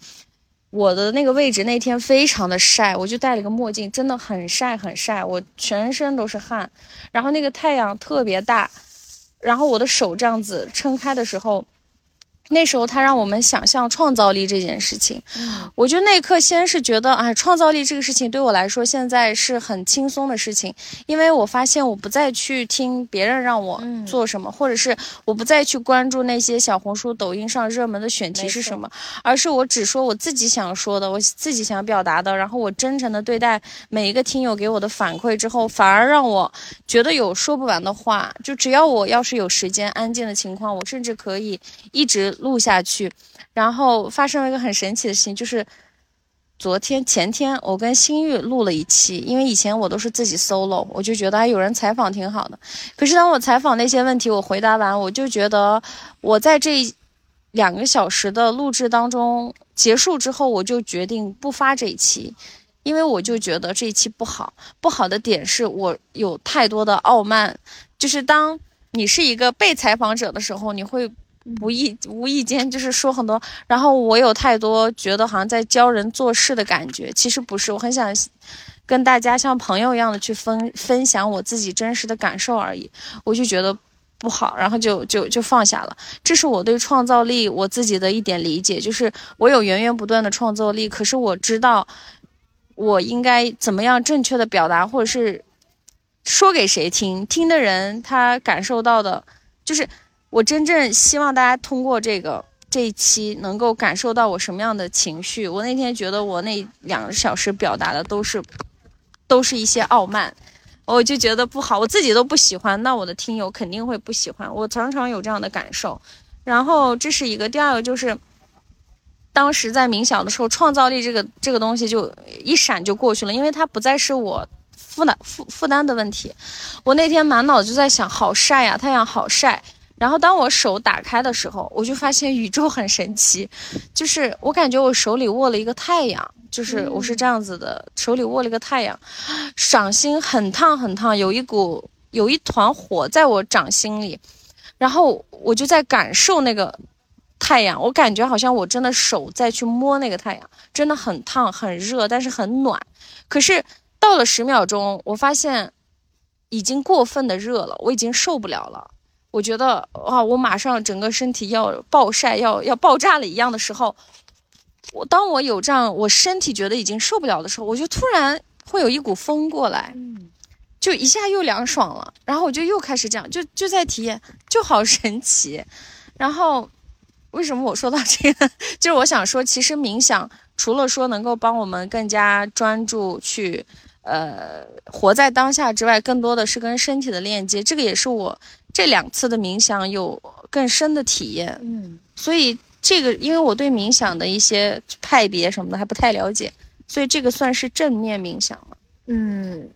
我的那个位置那天非常的晒，我就戴了个墨镜，真的很晒很晒，我全身都是汗，然后那个太阳特别大，然后我的手这样子撑开的时候。那时候他让我们想象创造力这件事情，我就那一刻先是觉得，哎，创造力这个事情对我来说现在是很轻松的事情，因为我发现我不再去听别人让我做什么，或者是我不再去关注那些小红书、抖音上热门的选题是什么，而是我只说我自己想说的，我自己想表达的，然后我真诚的对待每一个听友给我的反馈之后，反而让我觉得有说不完的话，就只要我要是有时间、安静的情况，我甚至可以一直。录下去，然后发生了一个很神奇的事情，就是昨天前天我跟新玉录了一期，因为以前我都是自己 solo，我就觉得有人采访挺好的。可是当我采访那些问题，我回答完，我就觉得我在这两个小时的录制当中结束之后，我就决定不发这一期，因为我就觉得这一期不好。不好的点是我有太多的傲慢，就是当你是一个被采访者的时候，你会。无意无意间就是说很多，然后我有太多觉得好像在教人做事的感觉，其实不是，我很想跟大家像朋友一样的去分分享我自己真实的感受而已，我就觉得不好，然后就就就放下了。这是我对创造力我自己的一点理解，就是我有源源不断的创造力，可是我知道我应该怎么样正确的表达，或者是说给谁听，听的人他感受到的，就是。我真正希望大家通过这个这一期能够感受到我什么样的情绪。我那天觉得我那两个小时表达的都是，都是一些傲慢，我就觉得不好，我自己都不喜欢，那我的听友肯定会不喜欢。我常常有这样的感受。然后这是一个，第二个就是，当时在冥想的时候，创造力这个这个东西就一闪就过去了，因为它不再是我负担负负担的问题。我那天满脑子就在想，好晒呀，太阳好晒。然后当我手打开的时候，我就发现宇宙很神奇，就是我感觉我手里握了一个太阳，就是我是这样子的，手里握了一个太阳，掌心很烫很烫，有一股有一团火在我掌心里，然后我就在感受那个太阳，我感觉好像我真的手在去摸那个太阳，真的很烫很热，但是很暖。可是到了十秒钟，我发现已经过分的热了，我已经受不了了。我觉得啊，我马上整个身体要暴晒，要要爆炸了一样的时候，我当我有这样，我身体觉得已经受不了的时候，我就突然会有一股风过来，就一下又凉爽了，然后我就又开始这样，就就在体验，就好神奇。然后为什么我说到这个，就是我想说，其实冥想除了说能够帮我们更加专注去。呃，活在当下之外，更多的是跟身体的链接。这个也是我这两次的冥想有更深的体验。嗯，所以这个，因为我对冥想的一些派别什么的还不太了解，所以这个算是正面冥想了。嗯，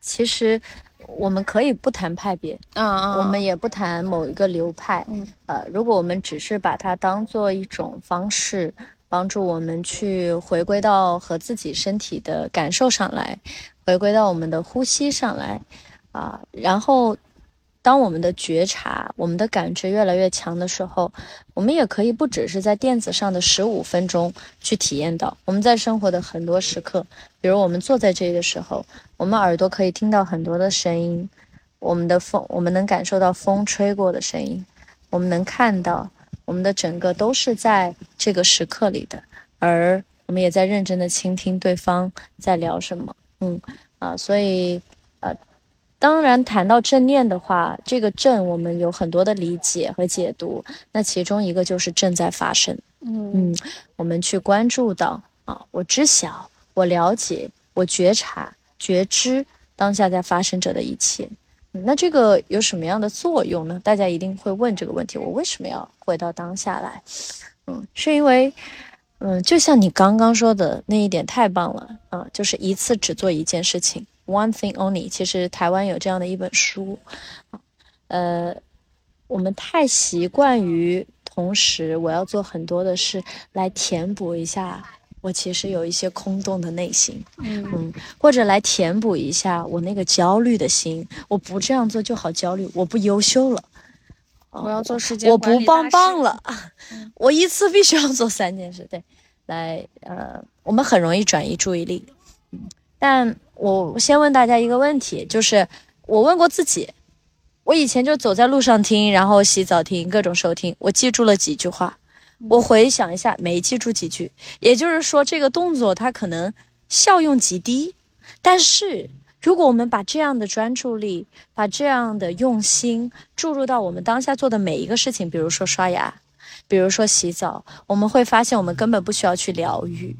其实我们可以不谈派别，嗯嗯，我们也不谈某一个流派。嗯，呃，如果我们只是把它当做一种方式。帮助我们去回归到和自己身体的感受上来，回归到我们的呼吸上来，啊，然后当我们的觉察、我们的感知越来越强的时候，我们也可以不只是在电子上的十五分钟去体验到，我们在生活的很多时刻，比如我们坐在这里的时候，我们耳朵可以听到很多的声音，我们的风，我们能感受到风吹过的声音，我们能看到，我们的整个都是在这个时刻里的，而我们也在认真的倾听对方在聊什么，嗯啊，所以呃。当然，谈到正念的话，这个正我们有很多的理解和解读。那其中一个就是正在发生。嗯嗯，我们去关注到啊，我知晓，我了解，我觉察、觉知当下在发生着的一切。那这个有什么样的作用呢？大家一定会问这个问题：我为什么要回到当下来？嗯，是因为，嗯，就像你刚刚说的那一点太棒了啊，就是一次只做一件事情。One thing only，其实台湾有这样的一本书，呃，我们太习惯于同时我要做很多的事来填补一下我其实有一些空洞的内心，嗯，或者来填补一下我那个焦虑的心。我不这样做就好焦虑，我不优秀了，我要做时间我不棒棒了，我一次必须要做三件事，对，来，呃，我们很容易转移注意力，嗯，但。我先问大家一个问题，就是我问过自己，我以前就走在路上听，然后洗澡听，各种收听，我记住了几句话。我回想一下，没记住几句，也就是说这个动作它可能效用极低。但是如果我们把这样的专注力，把这样的用心注入到我们当下做的每一个事情，比如说刷牙，比如说洗澡，我们会发现我们根本不需要去疗愈。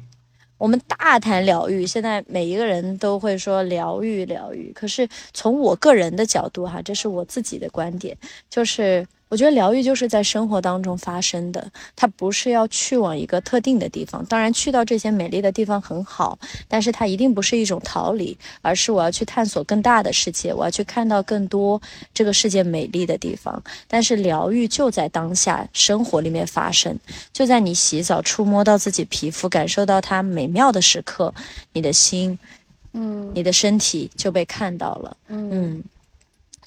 我们大谈疗愈，现在每一个人都会说疗愈疗愈。可是从我个人的角度哈，这是我自己的观点，就是。我觉得疗愈就是在生活当中发生的，它不是要去往一个特定的地方。当然，去到这些美丽的地方很好，但是它一定不是一种逃离，而是我要去探索更大的世界，我要去看到更多这个世界美丽的地方。但是疗愈就在当下生活里面发生，就在你洗澡触摸到自己皮肤，感受到它美妙的时刻，你的心，嗯，你的身体就被看到了，嗯。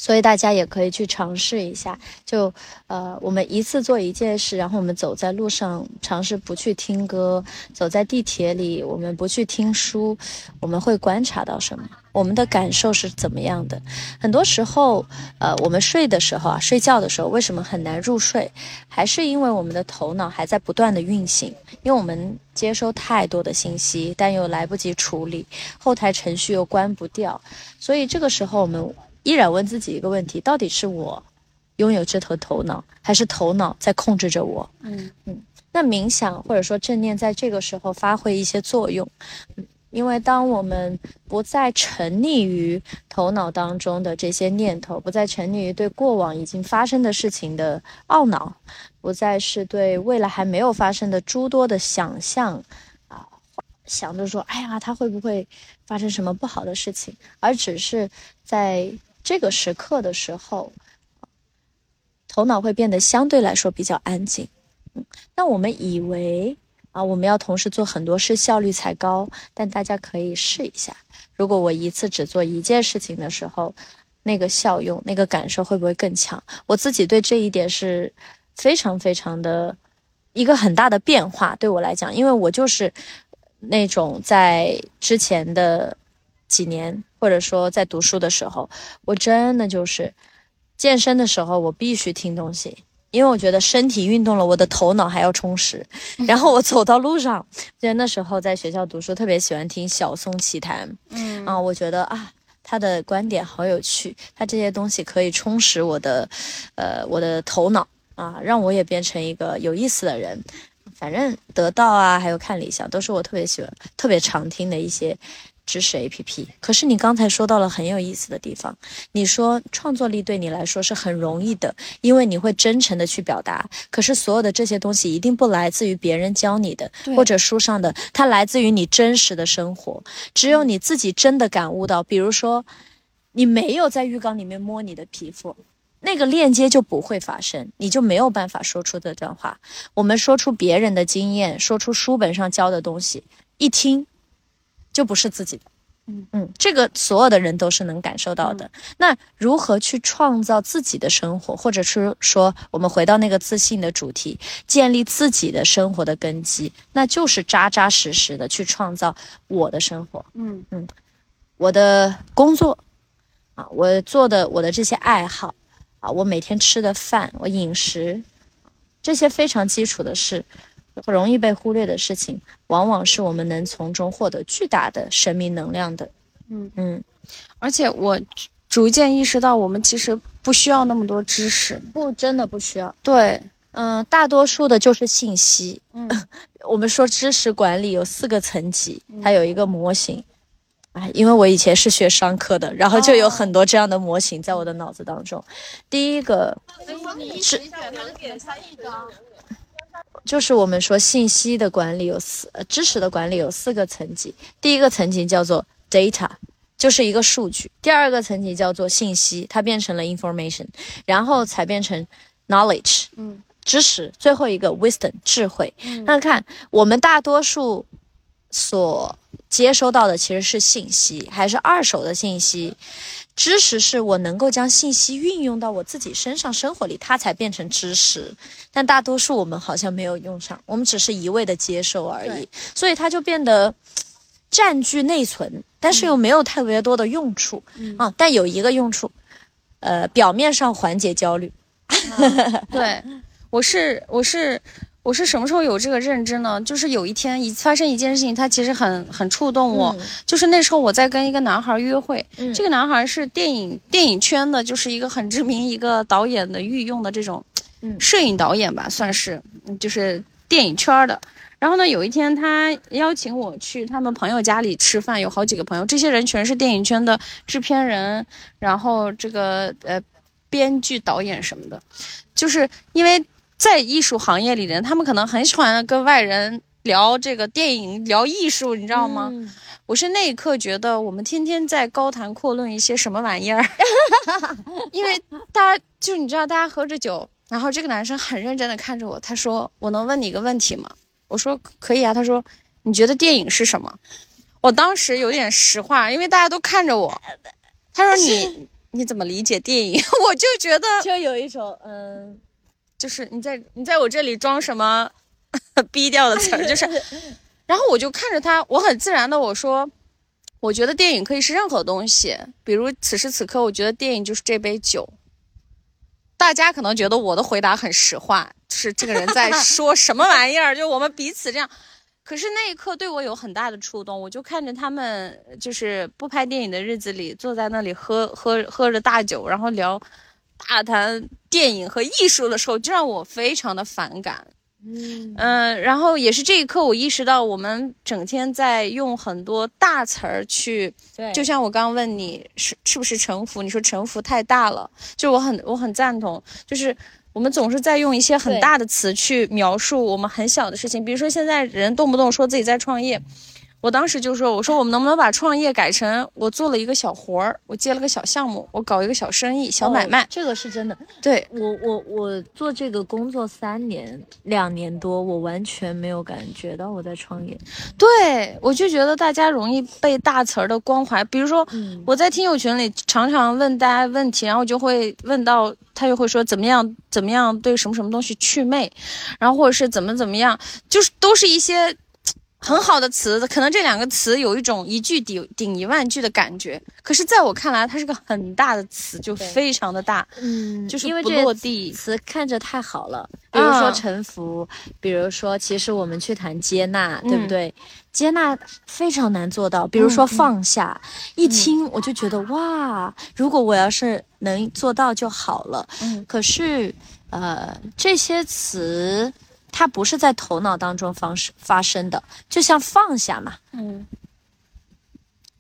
所以大家也可以去尝试一下，就呃，我们一次做一件事，然后我们走在路上，尝试不去听歌；走在地铁里，我们不去听书，我们会观察到什么？我们的感受是怎么样的？很多时候，呃，我们睡的时候啊，睡觉的时候，为什么很难入睡？还是因为我们的头脑还在不断的运行，因为我们接收太多的信息，但又来不及处理，后台程序又关不掉，所以这个时候我们。依然问自己一个问题：到底是我拥有这头头脑，还是头脑在控制着我？嗯嗯。那冥想或者说正念在这个时候发挥一些作用，嗯，因为当我们不再沉溺于头脑当中的这些念头，不再沉溺于对过往已经发生的事情的懊恼，不再是对未来还没有发生的诸多的想象啊，想着说：“哎呀，他会不会发生什么不好的事情？”而只是在。这个时刻的时候，头脑会变得相对来说比较安静。嗯，那我们以为啊，我们要同时做很多事，效率才高。但大家可以试一下，如果我一次只做一件事情的时候，那个效用、那个感受会不会更强？我自己对这一点是非常非常的一个很大的变化，对我来讲，因为我就是那种在之前的。几年，或者说在读书的时候，我真的就是健身的时候，我必须听东西，因为我觉得身体运动了，我的头脑还要充实。然后我走到路上，记得那时候在学校读书，特别喜欢听小松奇谈，嗯啊，我觉得啊，他的观点好有趣，他这些东西可以充实我的，呃，我的头脑啊，让我也变成一个有意思的人。反正得到啊，还有看理想，都是我特别喜欢、特别常听的一些。知识 A P P，可是你刚才说到了很有意思的地方。你说创作力对你来说是很容易的，因为你会真诚的去表达。可是所有的这些东西一定不来自于别人教你的，或者书上的，它来自于你真实的生活。只有你自己真的感悟到，比如说，你没有在浴缸里面摸你的皮肤，那个链接就不会发生，你就没有办法说出这段话。我们说出别人的经验，说出书本上教的东西，一听。就不是自己的，嗯嗯，这个所有的人都是能感受到的。那如何去创造自己的生活，或者是说，我们回到那个自信的主题，建立自己的生活的根基，那就是扎扎实实的去创造我的生活。嗯嗯，我的工作啊，我做的我的这些爱好啊，我每天吃的饭，我饮食，这些非常基础的事。容易被忽略的事情，往往是我们能从中获得巨大的生命能量的。嗯嗯，而且我逐渐意识到，我们其实不需要那么多知识，不，真的不需要。对，嗯，大多数的就是信息。嗯，我们说知识管理有四个层级，它有一个模型。哎，因为我以前是学商科的，然后就有很多这样的模型在我的脑子当中。第一个是。就是我们说信息的管理有四，呃，知识的管理有四个层级。第一个层级叫做 data，就是一个数据。第二个层级叫做信息，它变成了 information，然后才变成 knowledge，嗯，知识。最后一个 wisdom，智慧。那看我们大多数所接收到的其实是信息，还是二手的信息。知识是我能够将信息运用到我自己身上、生活里，它才变成知识。但大多数我们好像没有用上，我们只是一味的接受而已，所以它就变得占据内存，但是又没有特别多的用处啊。但有一个用处，呃，表面上缓解焦虑。对，我是我是。我是什么时候有这个认知呢？就是有一天一发生一件事情，它其实很很触动我。就是那时候我在跟一个男孩约会，这个男孩是电影电影圈的，就是一个很知名一个导演的御用的这种摄影导演吧，算是就是电影圈的。然后呢，有一天他邀请我去他们朋友家里吃饭，有好几个朋友，这些人全是电影圈的制片人，然后这个呃编剧、导演什么的，就是因为。在艺术行业里的人，他们可能很喜欢跟外人聊这个电影、聊艺术，你知道吗？我是那一刻觉得，我们天天在高谈阔论一些什么玩意儿，因为大家就你知道，大家喝着酒，然后这个男生很认真的看着我，他说：“我能问你一个问题吗？”我说：“可以啊。”他说：“你觉得电影是什么？”我当时有点实话，因为大家都看着我。他说：“你你怎么理解电影？” 我就觉得就有一种嗯。就是你在你在我这里装什么 逼调的词儿，就是，然后我就看着他，我很自然的我说，我觉得电影可以是任何东西，比如此时此刻，我觉得电影就是这杯酒。大家可能觉得我的回答很实话，是这个人在 说什么玩意儿，就我们彼此这样。可是那一刻对我有很大的触动，我就看着他们，就是不拍电影的日子里，坐在那里喝喝喝着大酒，然后聊。大谈电影和艺术的时候，就让我非常的反感。嗯嗯，然后也是这一刻，我意识到我们整天在用很多大词儿去，对，就像我刚刚问你是是不是城府，你说城府太大了，就我很我很赞同，就是我们总是在用一些很大的词去描述我们很小的事情，比如说现在人动不动说自己在创业。我当时就说：“我说我们能不能把创业改成我做了一个小活儿，我接了个小项目，我搞一个小生意、小买卖。”这个是真的。对我，我我做这个工作三年两年多，我完全没有感觉到我在创业。对，我就觉得大家容易被大词儿的光环，比如说我在听友群里常常问大家问题，然后就会问到他就会说怎么样怎么样对什么什么东西祛魅，然后或者是怎么怎么样，就是都是一些。很好的词，可能这两个词有一种一句顶顶一万句的感觉，可是在我看来，它是个很大的词，就非常的大，嗯，就是不落地。词看着太好了，比如说臣服，比如说其实我们去谈接纳，对不对？接纳非常难做到，比如说放下，一听我就觉得哇，如果我要是能做到就好了。嗯，可是呃，这些词。它不是在头脑当中发生发生的，就像放下嘛。嗯，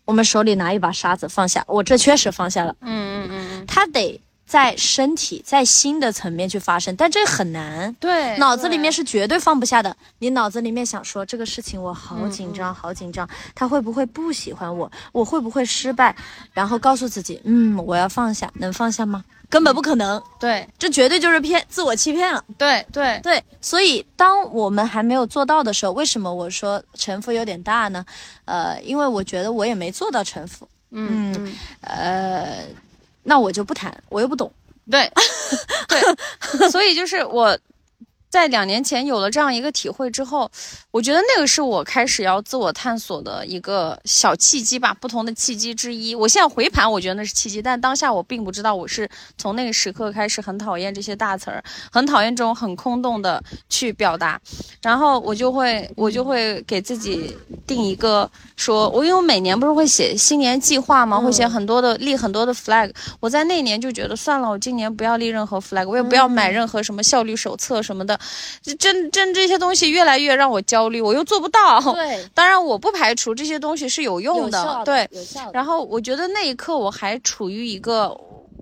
我们手里拿一把沙子放下，我这确实放下了。嗯嗯嗯，它得在身体、在心的层面去发生，但这很难。对，脑子里面是绝对放不下的。你脑子里面想说这个事情我好紧张，好紧张，他会不会不喜欢我？我会不会失败？然后告诉自己，嗯，我要放下，能放下吗？根本不可能。对，这绝对就是骗自我欺骗了。对对对，所以当我们还没有做到的时候，为什么我说城府有点大呢？呃，因为我觉得我也没做到城府。嗯呃。那我就不谈，我又不懂。对，对，所以就是我。在两年前有了这样一个体会之后，我觉得那个是我开始要自我探索的一个小契机吧，不同的契机之一。我现在回盘，我觉得那是契机，但当下我并不知道我是从那个时刻开始很讨厌这些大词儿，很讨厌这种很空洞的去表达。然后我就会，我就会给自己定一个，说我因为我每年不是会写新年计划吗？会写很多的立很多的 flag。我在那年就觉得算了，我今年不要立任何 flag，我也不要买任何什么效率手册什么的。真真这些东西越来越让我焦虑，我又做不到。对，当然我不排除这些东西是有用的。对，有效。然后我觉得那一刻我还处于一个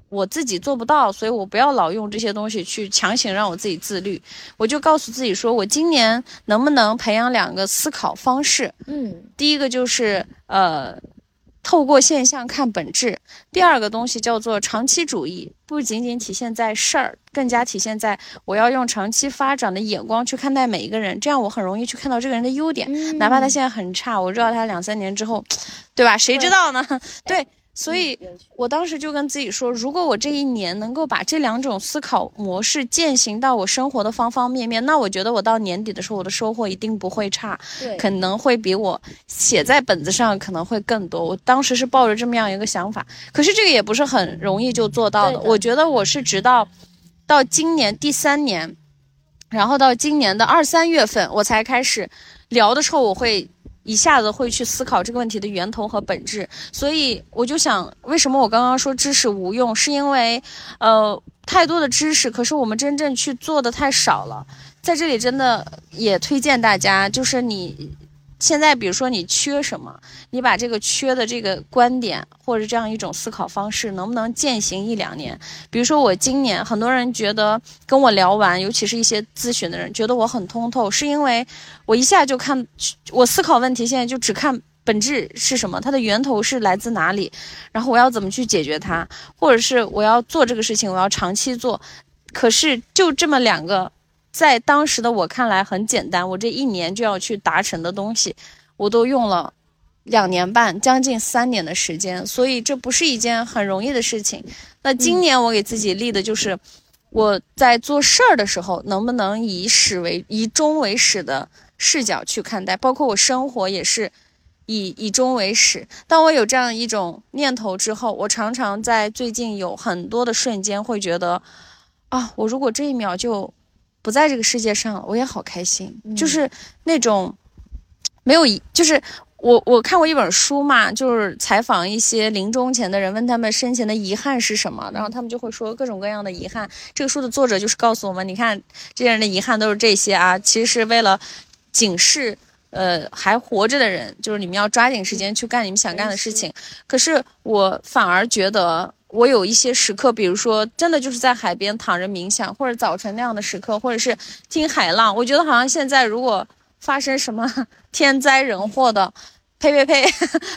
我自己做不到，所以我不要老用这些东西去强行让我自己自律。我就告诉自己说，我今年能不能培养两个思考方式？嗯，第一个就是呃。透过现象看本质。第二个东西叫做长期主义，不仅仅体现在事儿，更加体现在我要用长期发展的眼光去看待每一个人，这样我很容易去看到这个人的优点，哪怕他现在很差，我知道他两三年之后，对吧？谁知道呢？对。所以，我当时就跟自己说，如果我这一年能够把这两种思考模式践行到我生活的方方面面，那我觉得我到年底的时候，我的收获一定不会差，可能会比我写在本子上可能会更多。我当时是抱着这么样一个想法，可是这个也不是很容易就做到的。我觉得我是直到到今年第三年，然后到今年的二三月份，我才开始聊的时候，我会。一下子会去思考这个问题的源头和本质，所以我就想，为什么我刚刚说知识无用，是因为，呃，太多的知识，可是我们真正去做的太少了。在这里真的也推荐大家，就是你。现在，比如说你缺什么，你把这个缺的这个观点或者这样一种思考方式，能不能践行一两年？比如说我今年，很多人觉得跟我聊完，尤其是一些咨询的人，觉得我很通透，是因为我一下就看，我思考问题现在就只看本质是什么，它的源头是来自哪里，然后我要怎么去解决它，或者是我要做这个事情，我要长期做。可是就这么两个。在当时的我看来很简单，我这一年就要去达成的东西，我都用了两年半，将近三年的时间，所以这不是一件很容易的事情。那今年我给自己立的就是，我在做事儿的时候，能不能以始为以终为始的视角去看待，包括我生活也是以以终为始。当我有这样一种念头之后，我常常在最近有很多的瞬间会觉得，啊，我如果这一秒就。不在这个世界上了，我也好开心。就是那种没有遗，就是我我看过一本书嘛，就是采访一些临终前的人，问他们生前的遗憾是什么，然后他们就会说各种各样的遗憾。这个书的作者就是告诉我们，你看这些人的遗憾都是这些啊，其实是为了警示呃还活着的人，就是你们要抓紧时间去干你们想干的事情。可是我反而觉得。我有一些时刻，比如说，真的就是在海边躺着冥想，或者早晨那样的时刻，或者是听海浪。我觉得好像现在如果发生什么 天灾人祸的，呸呸呸！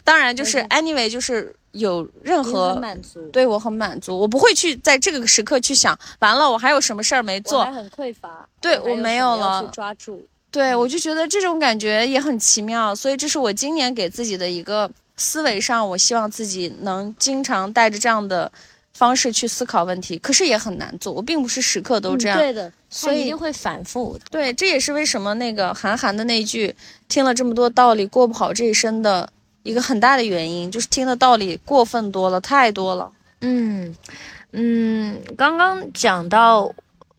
当然就是 anyway，就是有任何满足，对我很满足，我不会去在这个时刻去想，完了我还有什么事儿没做，很匮乏，对我没有了，抓住，对我就觉得这种感觉也很奇妙，所以这是我今年给自己的一个。思维上，我希望自己能经常带着这样的方式去思考问题，可是也很难做。我并不是时刻都这样，对的，所以一定会反复。对，这也是为什么那个韩寒的那句“听了这么多道理，过不好这一生”的一个很大的原因，就是听的道理过分多了，太多了。嗯嗯，刚刚讲到，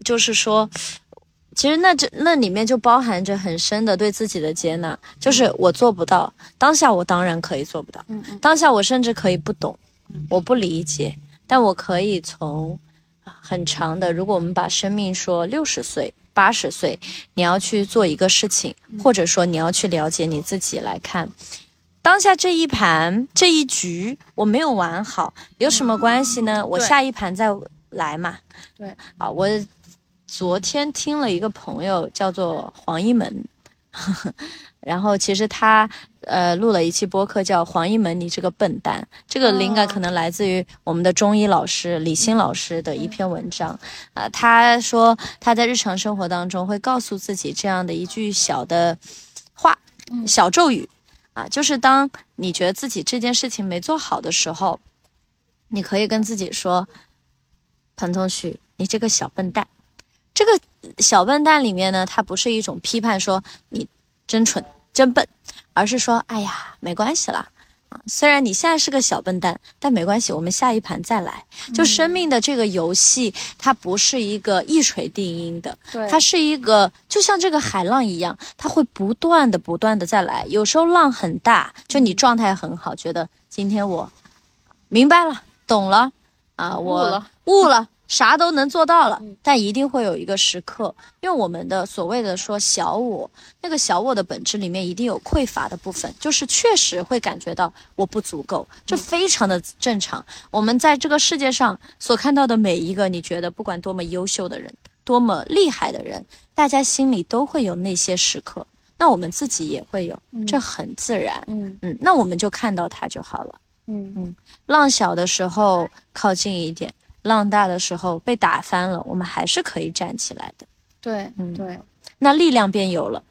就是说。其实那这那里面就包含着很深的对自己的接纳，就是我做不到当下，我当然可以做不到。嗯当下我甚至可以不懂，我不理解，但我可以从很长的，如果我们把生命说六十岁、八十岁，你要去做一个事情，或者说你要去了解你自己来看，当下这一盘这一局我没有玩好，有什么关系呢？我下一盘再。来嘛。对啊，我昨天听了一个朋友叫做黄一门，然后其实他呃录了一期播客叫《黄一门你这个笨蛋》，这个灵感哦可能来自于我们的中医老师李欣老师的一篇文章。啊、他说他在日常生活当中会告诉自己这样的一句小的话，小咒语啊，就是当你觉得自己这件事情没做好的时候，你可以跟自己说：“彭同学，你这个小笨蛋。”这个小笨蛋里面呢，它不是一种批判说你真蠢、真笨，而是说：“哎呀，没关系啦。”啊，虽然你现在是个小笨蛋，但没关系，我们下一盘再来。就生命的这个游戏，它不是一个一锤定音的，对它是一个就像这个海浪一样，它会不断的、不断的再来。有时候浪很大，就你状态很好，觉得今天我明白了、懂了啊，我悟了悟了，啥都能做到了。但一定会有一个时刻，因为我们的所谓的说小我，那个小我的本质里面一定有匮乏的部分，就是确实会感觉到我不足够，这非常的正常。我们在这个世界上所看到的每一个，你觉得不管多么优秀的人，多么厉害的人，大家心里都会有那些时刻。那我们自己也会有，这很自然。嗯嗯，那我们就看到它就好了。嗯浪小的时候靠近一点，浪大的时候被打翻了，我们还是可以站起来的。对嗯对，那力量便有了。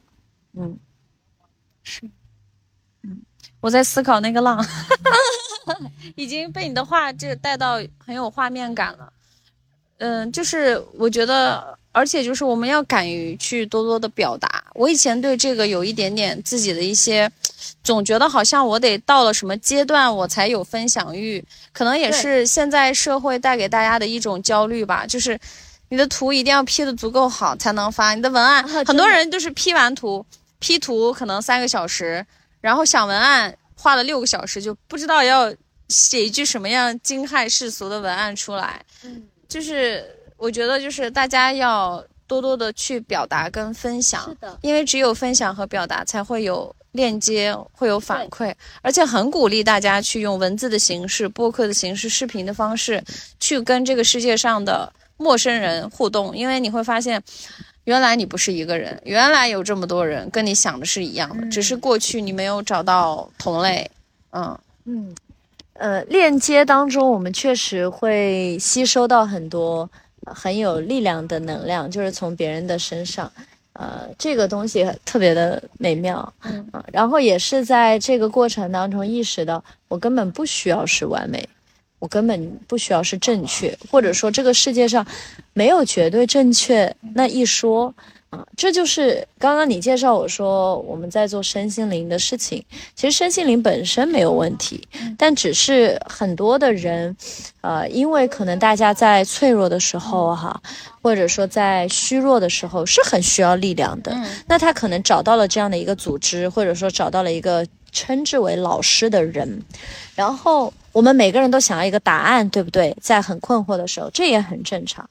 嗯，是，嗯我在思考那个浪，已经被你的话这带到很有画面感了。嗯，就是我觉得，而且就是我们要敢于去多多的表达。我以前对这个有一点点自己的一些，总觉得好像我得到了什么阶段我才有分享欲，可能也是现在社会带给大家的一种焦虑吧，就是。你的图一定要 P 的足够好才能发，你的文案，啊很多人就是 P 完图，P 图可能三个小时，然后想文案花了六个小时，就不知道要写一句什么样惊骇世俗的文案出来。嗯，就是我觉得就是大家要多多的去表达跟分享是，的，因为只有分享和表达才会有链接，会有反馈，而且很鼓励大家去用文字的形式、播客的形式、视频的方式去跟这个世界上的陌生人互动，因为你会发现。原来你不是一个人，原来有这么多人跟你想的是一样的，只是过去你没有找到同类。嗯，嗯，呃，链接当中，我们确实会吸收到很多呃很有力量的能量，就是从别人的身上。呃，这个东西特别的美妙，嗯啊然后也是在这个过程当中意识到，我根本不需要是完美，我根本不需要是正确，或者说这个世界上没有绝对正确那一说啊，这就是刚刚你介绍我说我们在做身心灵的事情，其实身心灵本身没有问题，但只是很多的人，呃，因为可能大家在脆弱的时候哈，或者说在虚弱的时候是很需要力量的，嗯那他可能找到了这样的一个组织，或者说找到了一个称之为老师的人，然后我们每个人都想要一个答案，对不对？在很困惑的时候，这也很正常。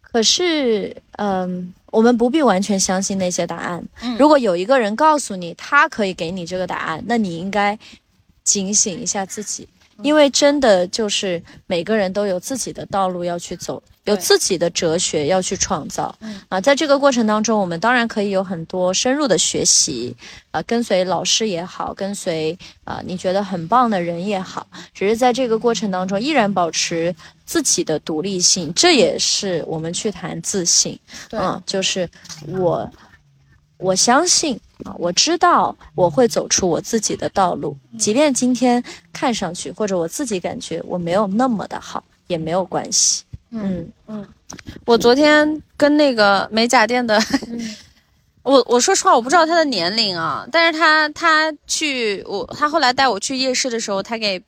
可是，嗯，我们不必完全相信那些答案。嗯如果有一个人告诉你他可以给你这个答案，那你应该警醒一下自己，因为真的就是每个人都有自己的道路要去走，有自己的哲学要去创造。嗯啊，在这个过程当中，我们当然可以有很多深入的学习，啊，跟随老师也好，跟随啊你觉得很棒的人也好，只是在这个过程当中依然保持自己的独立性，这也是我们去谈自信。对嗯，就是我我相信啊，我知道我会走出我自己的道路，即便今天看上去或者我自己感觉我没有那么的好，也没有关系。嗯嗯我昨天跟那个美甲店的，我我说实话，我不知道他的年龄啊，但是他他去我他后来带我去夜市的时候，他给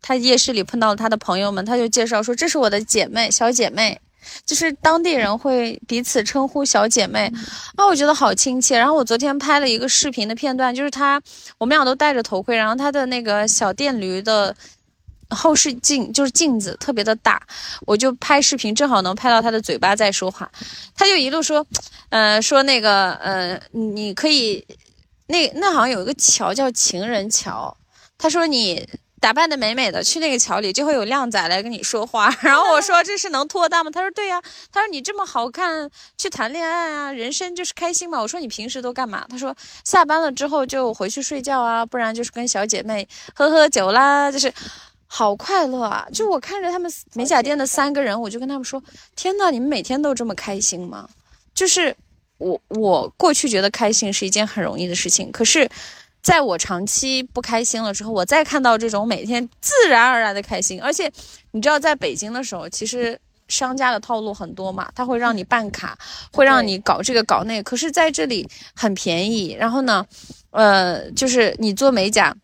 他夜市里碰到了他的朋友们，他就介绍说这是我的姐妹小姐妹。就是当地人会彼此称呼小姐妹，啊，我觉得好亲切。然后我昨天拍了一个视频的片段，就是他，我们俩都戴着头盔，然后他的那个小电驴的后视镜就是镜子特别的大，我就拍视频，正好能拍到他的嘴巴在说话，他就一路说，呃，说那个，呃，你可以，那那好像有一个桥叫情人桥，他说你打扮的美美的去那个桥里，就会有靓仔来跟你说话。然后我说这是能脱单吗？他说对呀。他说你这么好看，去谈恋爱啊，人生就是开心嘛。我说你平时都干嘛？他说下班了之后就回去睡觉啊，不然就是跟小姐妹喝喝酒啦，就是好快乐啊。就我看着他们美甲店的三个人，我就跟他们说：天呐，你们每天都这么开心吗？就是我我过去觉得开心是一件很容易的事情，可是。在我长期不开心了之后，我再看到这种每天自然而然的开心，而且你知道，在北京的时候，其实商家的套路很多嘛，他会让你办卡，会让你搞这个搞那个，可是在这里很便宜。然后呢，呃，就是你做美甲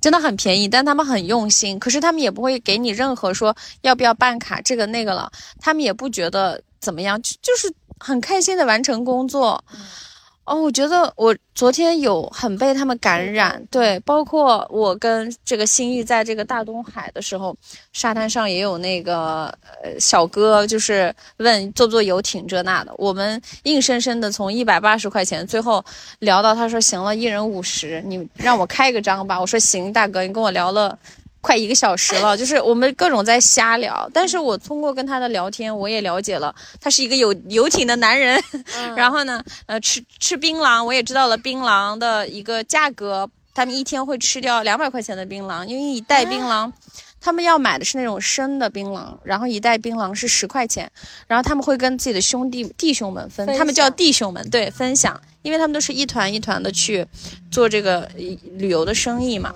真的很便宜，但他们很用心，可是他们也不会给你任何说要不要办卡这个那个了，他们也不觉得怎么样，就就是很开心的完成工作。哦，我觉得我昨天有很被他们感染，对，包括我跟这个新玉在这个大东海的时候，沙滩上也有那个呃小哥，就是问坐不坐游艇这那的，我们硬生生的从一百八十块钱最后聊到他说行了，一人五十，你让我开个张吧，我说行，大哥，你跟我聊了。快一个小时了，就是我们各种在瞎聊，但是我通过跟他的聊天，我也了解了他是一个有游艇的男人。然后呢，呃，吃吃槟榔，我也知道了槟榔的一个价格，他们一天会吃掉两百块钱的槟榔，因为一袋槟榔，他们要买的是那种生的槟榔，然后一袋槟榔是十块钱，然后他们会跟自己的兄弟弟兄们分，他们叫弟兄们，对，分享，因为他们都是一团一团的去做这个旅游的生意嘛。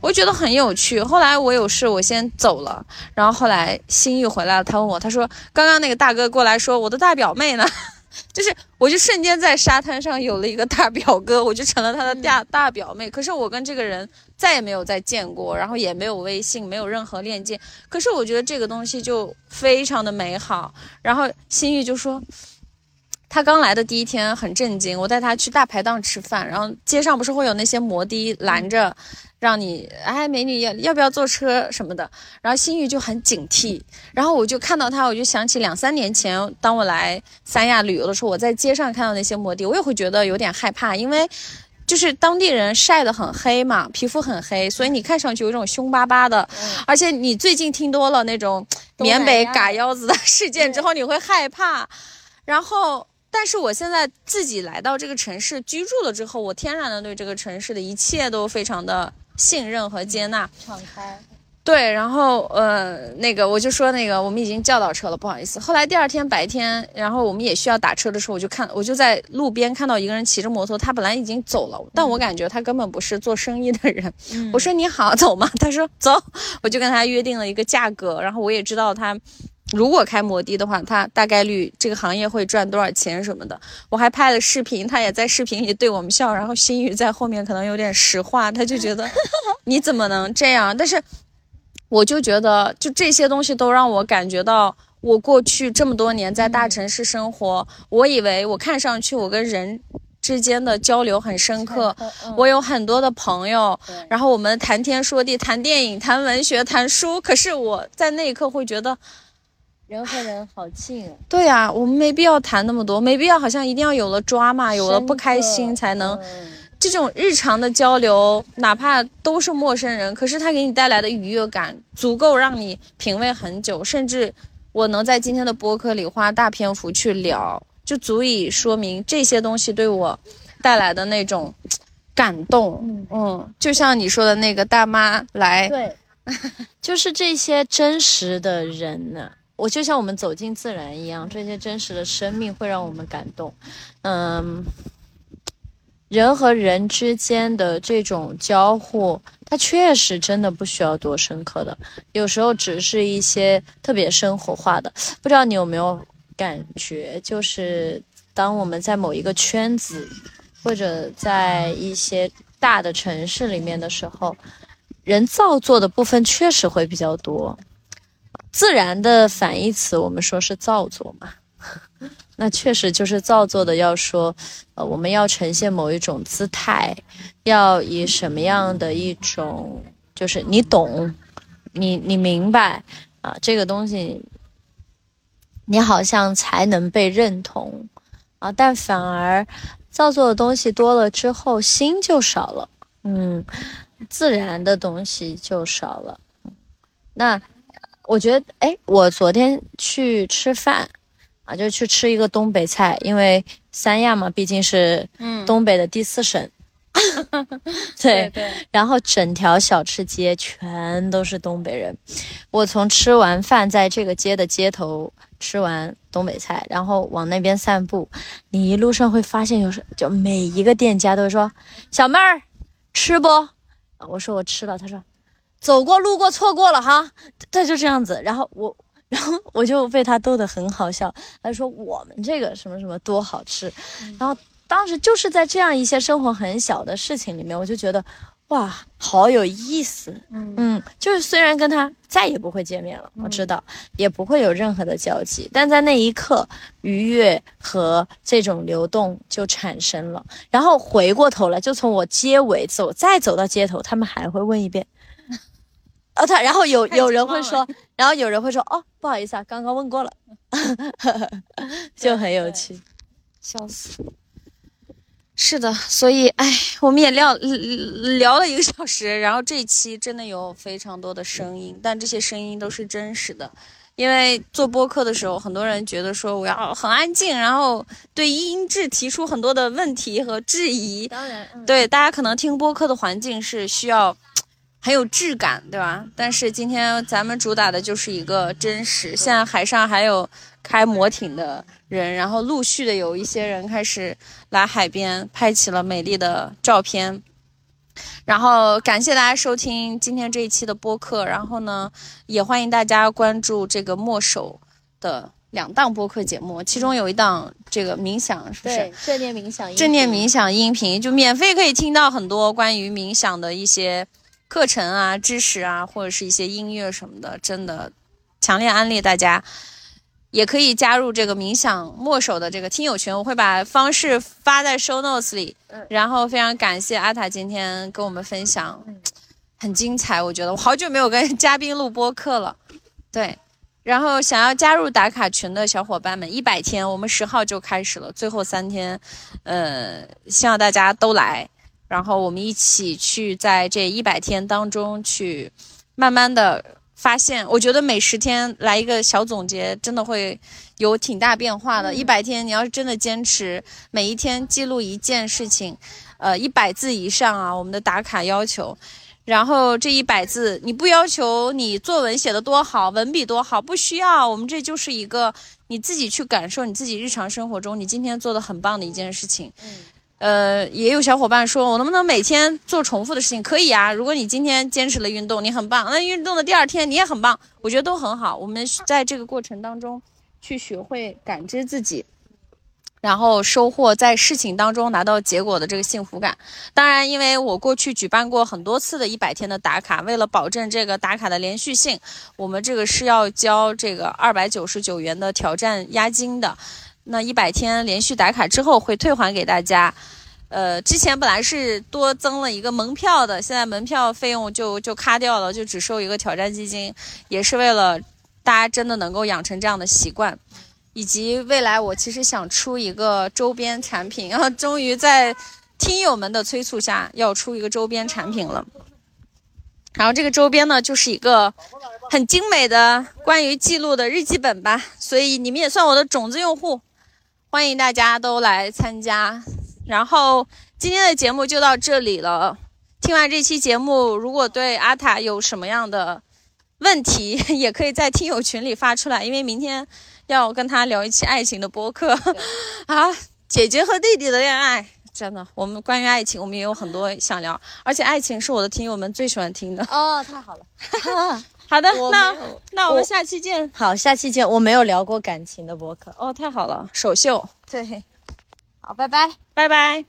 我觉得很有趣。后来我有事，我先走了。然后后来新玉回来了，他问我，他说：“刚刚那个大哥过来说，我的大表妹呢？就是，我就瞬间在沙滩上有了一个大表哥，我就成了他的大大表妹。可是我跟这个人再也没有再见过，然后也没有微信，没有任何链接。可是我觉得这个东西就非常的美好。然后心玉就说，他刚来的第一天很震惊，我带他去大排档吃饭，然后街上不是会有那些摩的拦着。让你哎，美女要要不要坐车什么的？然后心玉就很警惕，然后我就看到他，我就想起两三年前，当我来三亚旅游的时候，我在街上看到那些摩的，我也会觉得有点害怕，因为就是当地人晒得很黑嘛，皮肤很黑，所以你看上去有一种凶巴巴的，而且你最近听多了那种缅北嘎腰子的事件之后，你会害怕。然后，但是我现在自己来到这个城市居住了之后，我天然的对这个城市的一切都非常的。信任和接纳，敞开，对，然后呃，那个我就说那个我们已经叫到车了，不好意思。后来第二天白天，然后我们也需要打车的时候，我就看我就在路边看到一个人骑着摩托，他本来已经走了，但我感觉他根本不是做生意的人。我说你好，走吗？他说走，我就跟他约定了一个价格，然后我也知道他。如果开摩的的话，他大概率这个行业会赚多少钱什么的。我还拍了视频，他也在视频里对我们笑。然后心雨在后面可能有点石化，他就觉得你怎么能这样？但是我就觉得，就这些东西都让我感觉到，我过去这么多年在大城市生活，我以为我看上去我跟人之间的交流很深刻，我有很多的朋友，然后我们谈天说地，谈电影，谈文学，谈书。可是我在那一刻会觉得。人和人好近啊！对呀，我们没必要谈那么多，没必要好像一定要有了抓嘛，有了不开心才能。这种日常的交流，哪怕都是陌生人，可是他给你带来的愉悦感，足够让你品味很久。甚至我能在今天的播客里花大篇幅去聊，就足以说明这些东西对我带来的那种感动。嗯，就像你说的那个大妈来，对，就是这些真实的人呢。我就像我们走进自然一样，这些真实的生命会让我们感动。嗯，人和人之间的这种交互，它确实真的不需要多深刻的，有时候只是一些特别生活化的。不知道你有没有感觉，就是当我们在某一个圈子，或者在一些大的城市里面的时候，人造作的部分确实会比较多。自然的反义词，我们说是造作嘛？那确实就是造作的。要说，呃，我们要呈现某一种姿态，要以什么样的一种，就是你懂，你你明白啊，这个东西，你好像才能被认同啊。但反而造作的东西多了之后，心就少了。嗯，自然的东西就少了。那我觉得，哎，我昨天去吃饭啊，就去吃一个东北菜，因为三亚嘛，毕竟是东北的第四省。对对，然后整条小吃街全都是东北人。我从吃完饭在这个街的街头吃完东北菜，然后往那边散步，你一路上会发现有时就每一个店家都会说：“小妹儿，吃不？”我说我吃了，他说：“走过路过错过了哈。”他就这样子，然后我，然后我就被他逗得很好笑。他说：“我们这个什么什么多好吃。”然后。当时就是在这样一些生活很小的事情里面，我就觉得，哇，好有意思。嗯嗯，就是虽然跟他再也不会见面了，我知道也不会有任何的交集，但在那一刻，愉悦和这种流动就产生了。然后回过头来，就从我街尾走，再走到街头，他们还会问一遍。哦，他，然后有有人会说，然后有人会说，哦，不好意思啊，刚刚问过了，就很有趣，笑死。是的，所以哎，我们也聊聊了一个小时，然后这一期真的有非常多的声音，但这些声音都是真实的。因为做播客的时候，很多人觉得说我要很安静，然后对音质提出很多的问题和质疑。当然，对大家可能听播客的环境是需要很有质感，对吧？但是今天咱们主打的就是一个真实。现在海上还有开摩艇的。人，然后陆续的有一些人开始来海边拍起了美丽的照片，然后感谢大家收听今天这一期的播客，然后呢，也欢迎大家关注这个墨守的两档播客节目，其中有一档这个冥想，是不是？正念冥想音，正念冥想音频就免费可以听到很多关于冥想的一些课程啊、知识啊，或者是一些音乐什么的，真的强烈安利大家。也可以加入这个冥想墨守的这个听友群，我会把方式发在 show notes 里。嗯，然后非常感谢阿塔今天跟我们分享，很精彩。我觉得我好久没有跟嘉宾录播课了。对，然后想要加入打卡群的小伙伴们，一百天，我们十号就开始了，最后三天，呃，希望大家都来，然后我们一起去在这一百天当中去慢慢的。发现，我觉得每十天来一个小总结，真的会有挺大变化的。一百天，你要是真的坚持每一天记录一件事情，呃，一百字以上啊，我们的打卡要求。然后这一百字，你不要求你作文写的多好，文笔多好，不需要。我们这就是一个你自己去感受你自己日常生活中你今天做的很棒的一件事情。嗯。呃，也有小伙伴说，我能不能每天做重复的事情？可以啊，如果你今天坚持了运动，你很棒。那运动的第二天你也很棒，我觉得都很好。我们在这个过程当中，去学会感知自己，然后收获在事情当中拿到结果的这个幸福感。当然，因为我过去举办过很多次的一百天的打卡，为了保证这个打卡的连续性，我们这个是要交这个二百九十九元的挑战押金的。那一百天连续打卡之后会退还给大家，呃，之前本来是多增了一个门票的，现在门票费用就就卡掉了，就只收一个挑战基金，也是为了大家真的能够养成这样的习惯，以及未来我其实想出一个周边产品，然后终于在听友们的催促下要出一个周边产品了，然后这个周边呢就是一个很精美的关于记录的日记本吧，所以你们也算我的种子用户。欢迎大家都来参加，然后今天的节目就到这里了。听完这期节目，如果对阿塔有什么样的问题，也可以在听友群里发出来，因为明天要跟他聊一期爱情的播客。啊，姐姐和弟弟的恋爱，真的，我们关于爱情，我们也有很多想聊，而且爱情是我的听友们最喜欢听的。哦，太好了。好的，那那我们下期见。好，下期见。我没有聊过感情的博客。哦，太好了，首秀。对，好，拜拜，拜拜。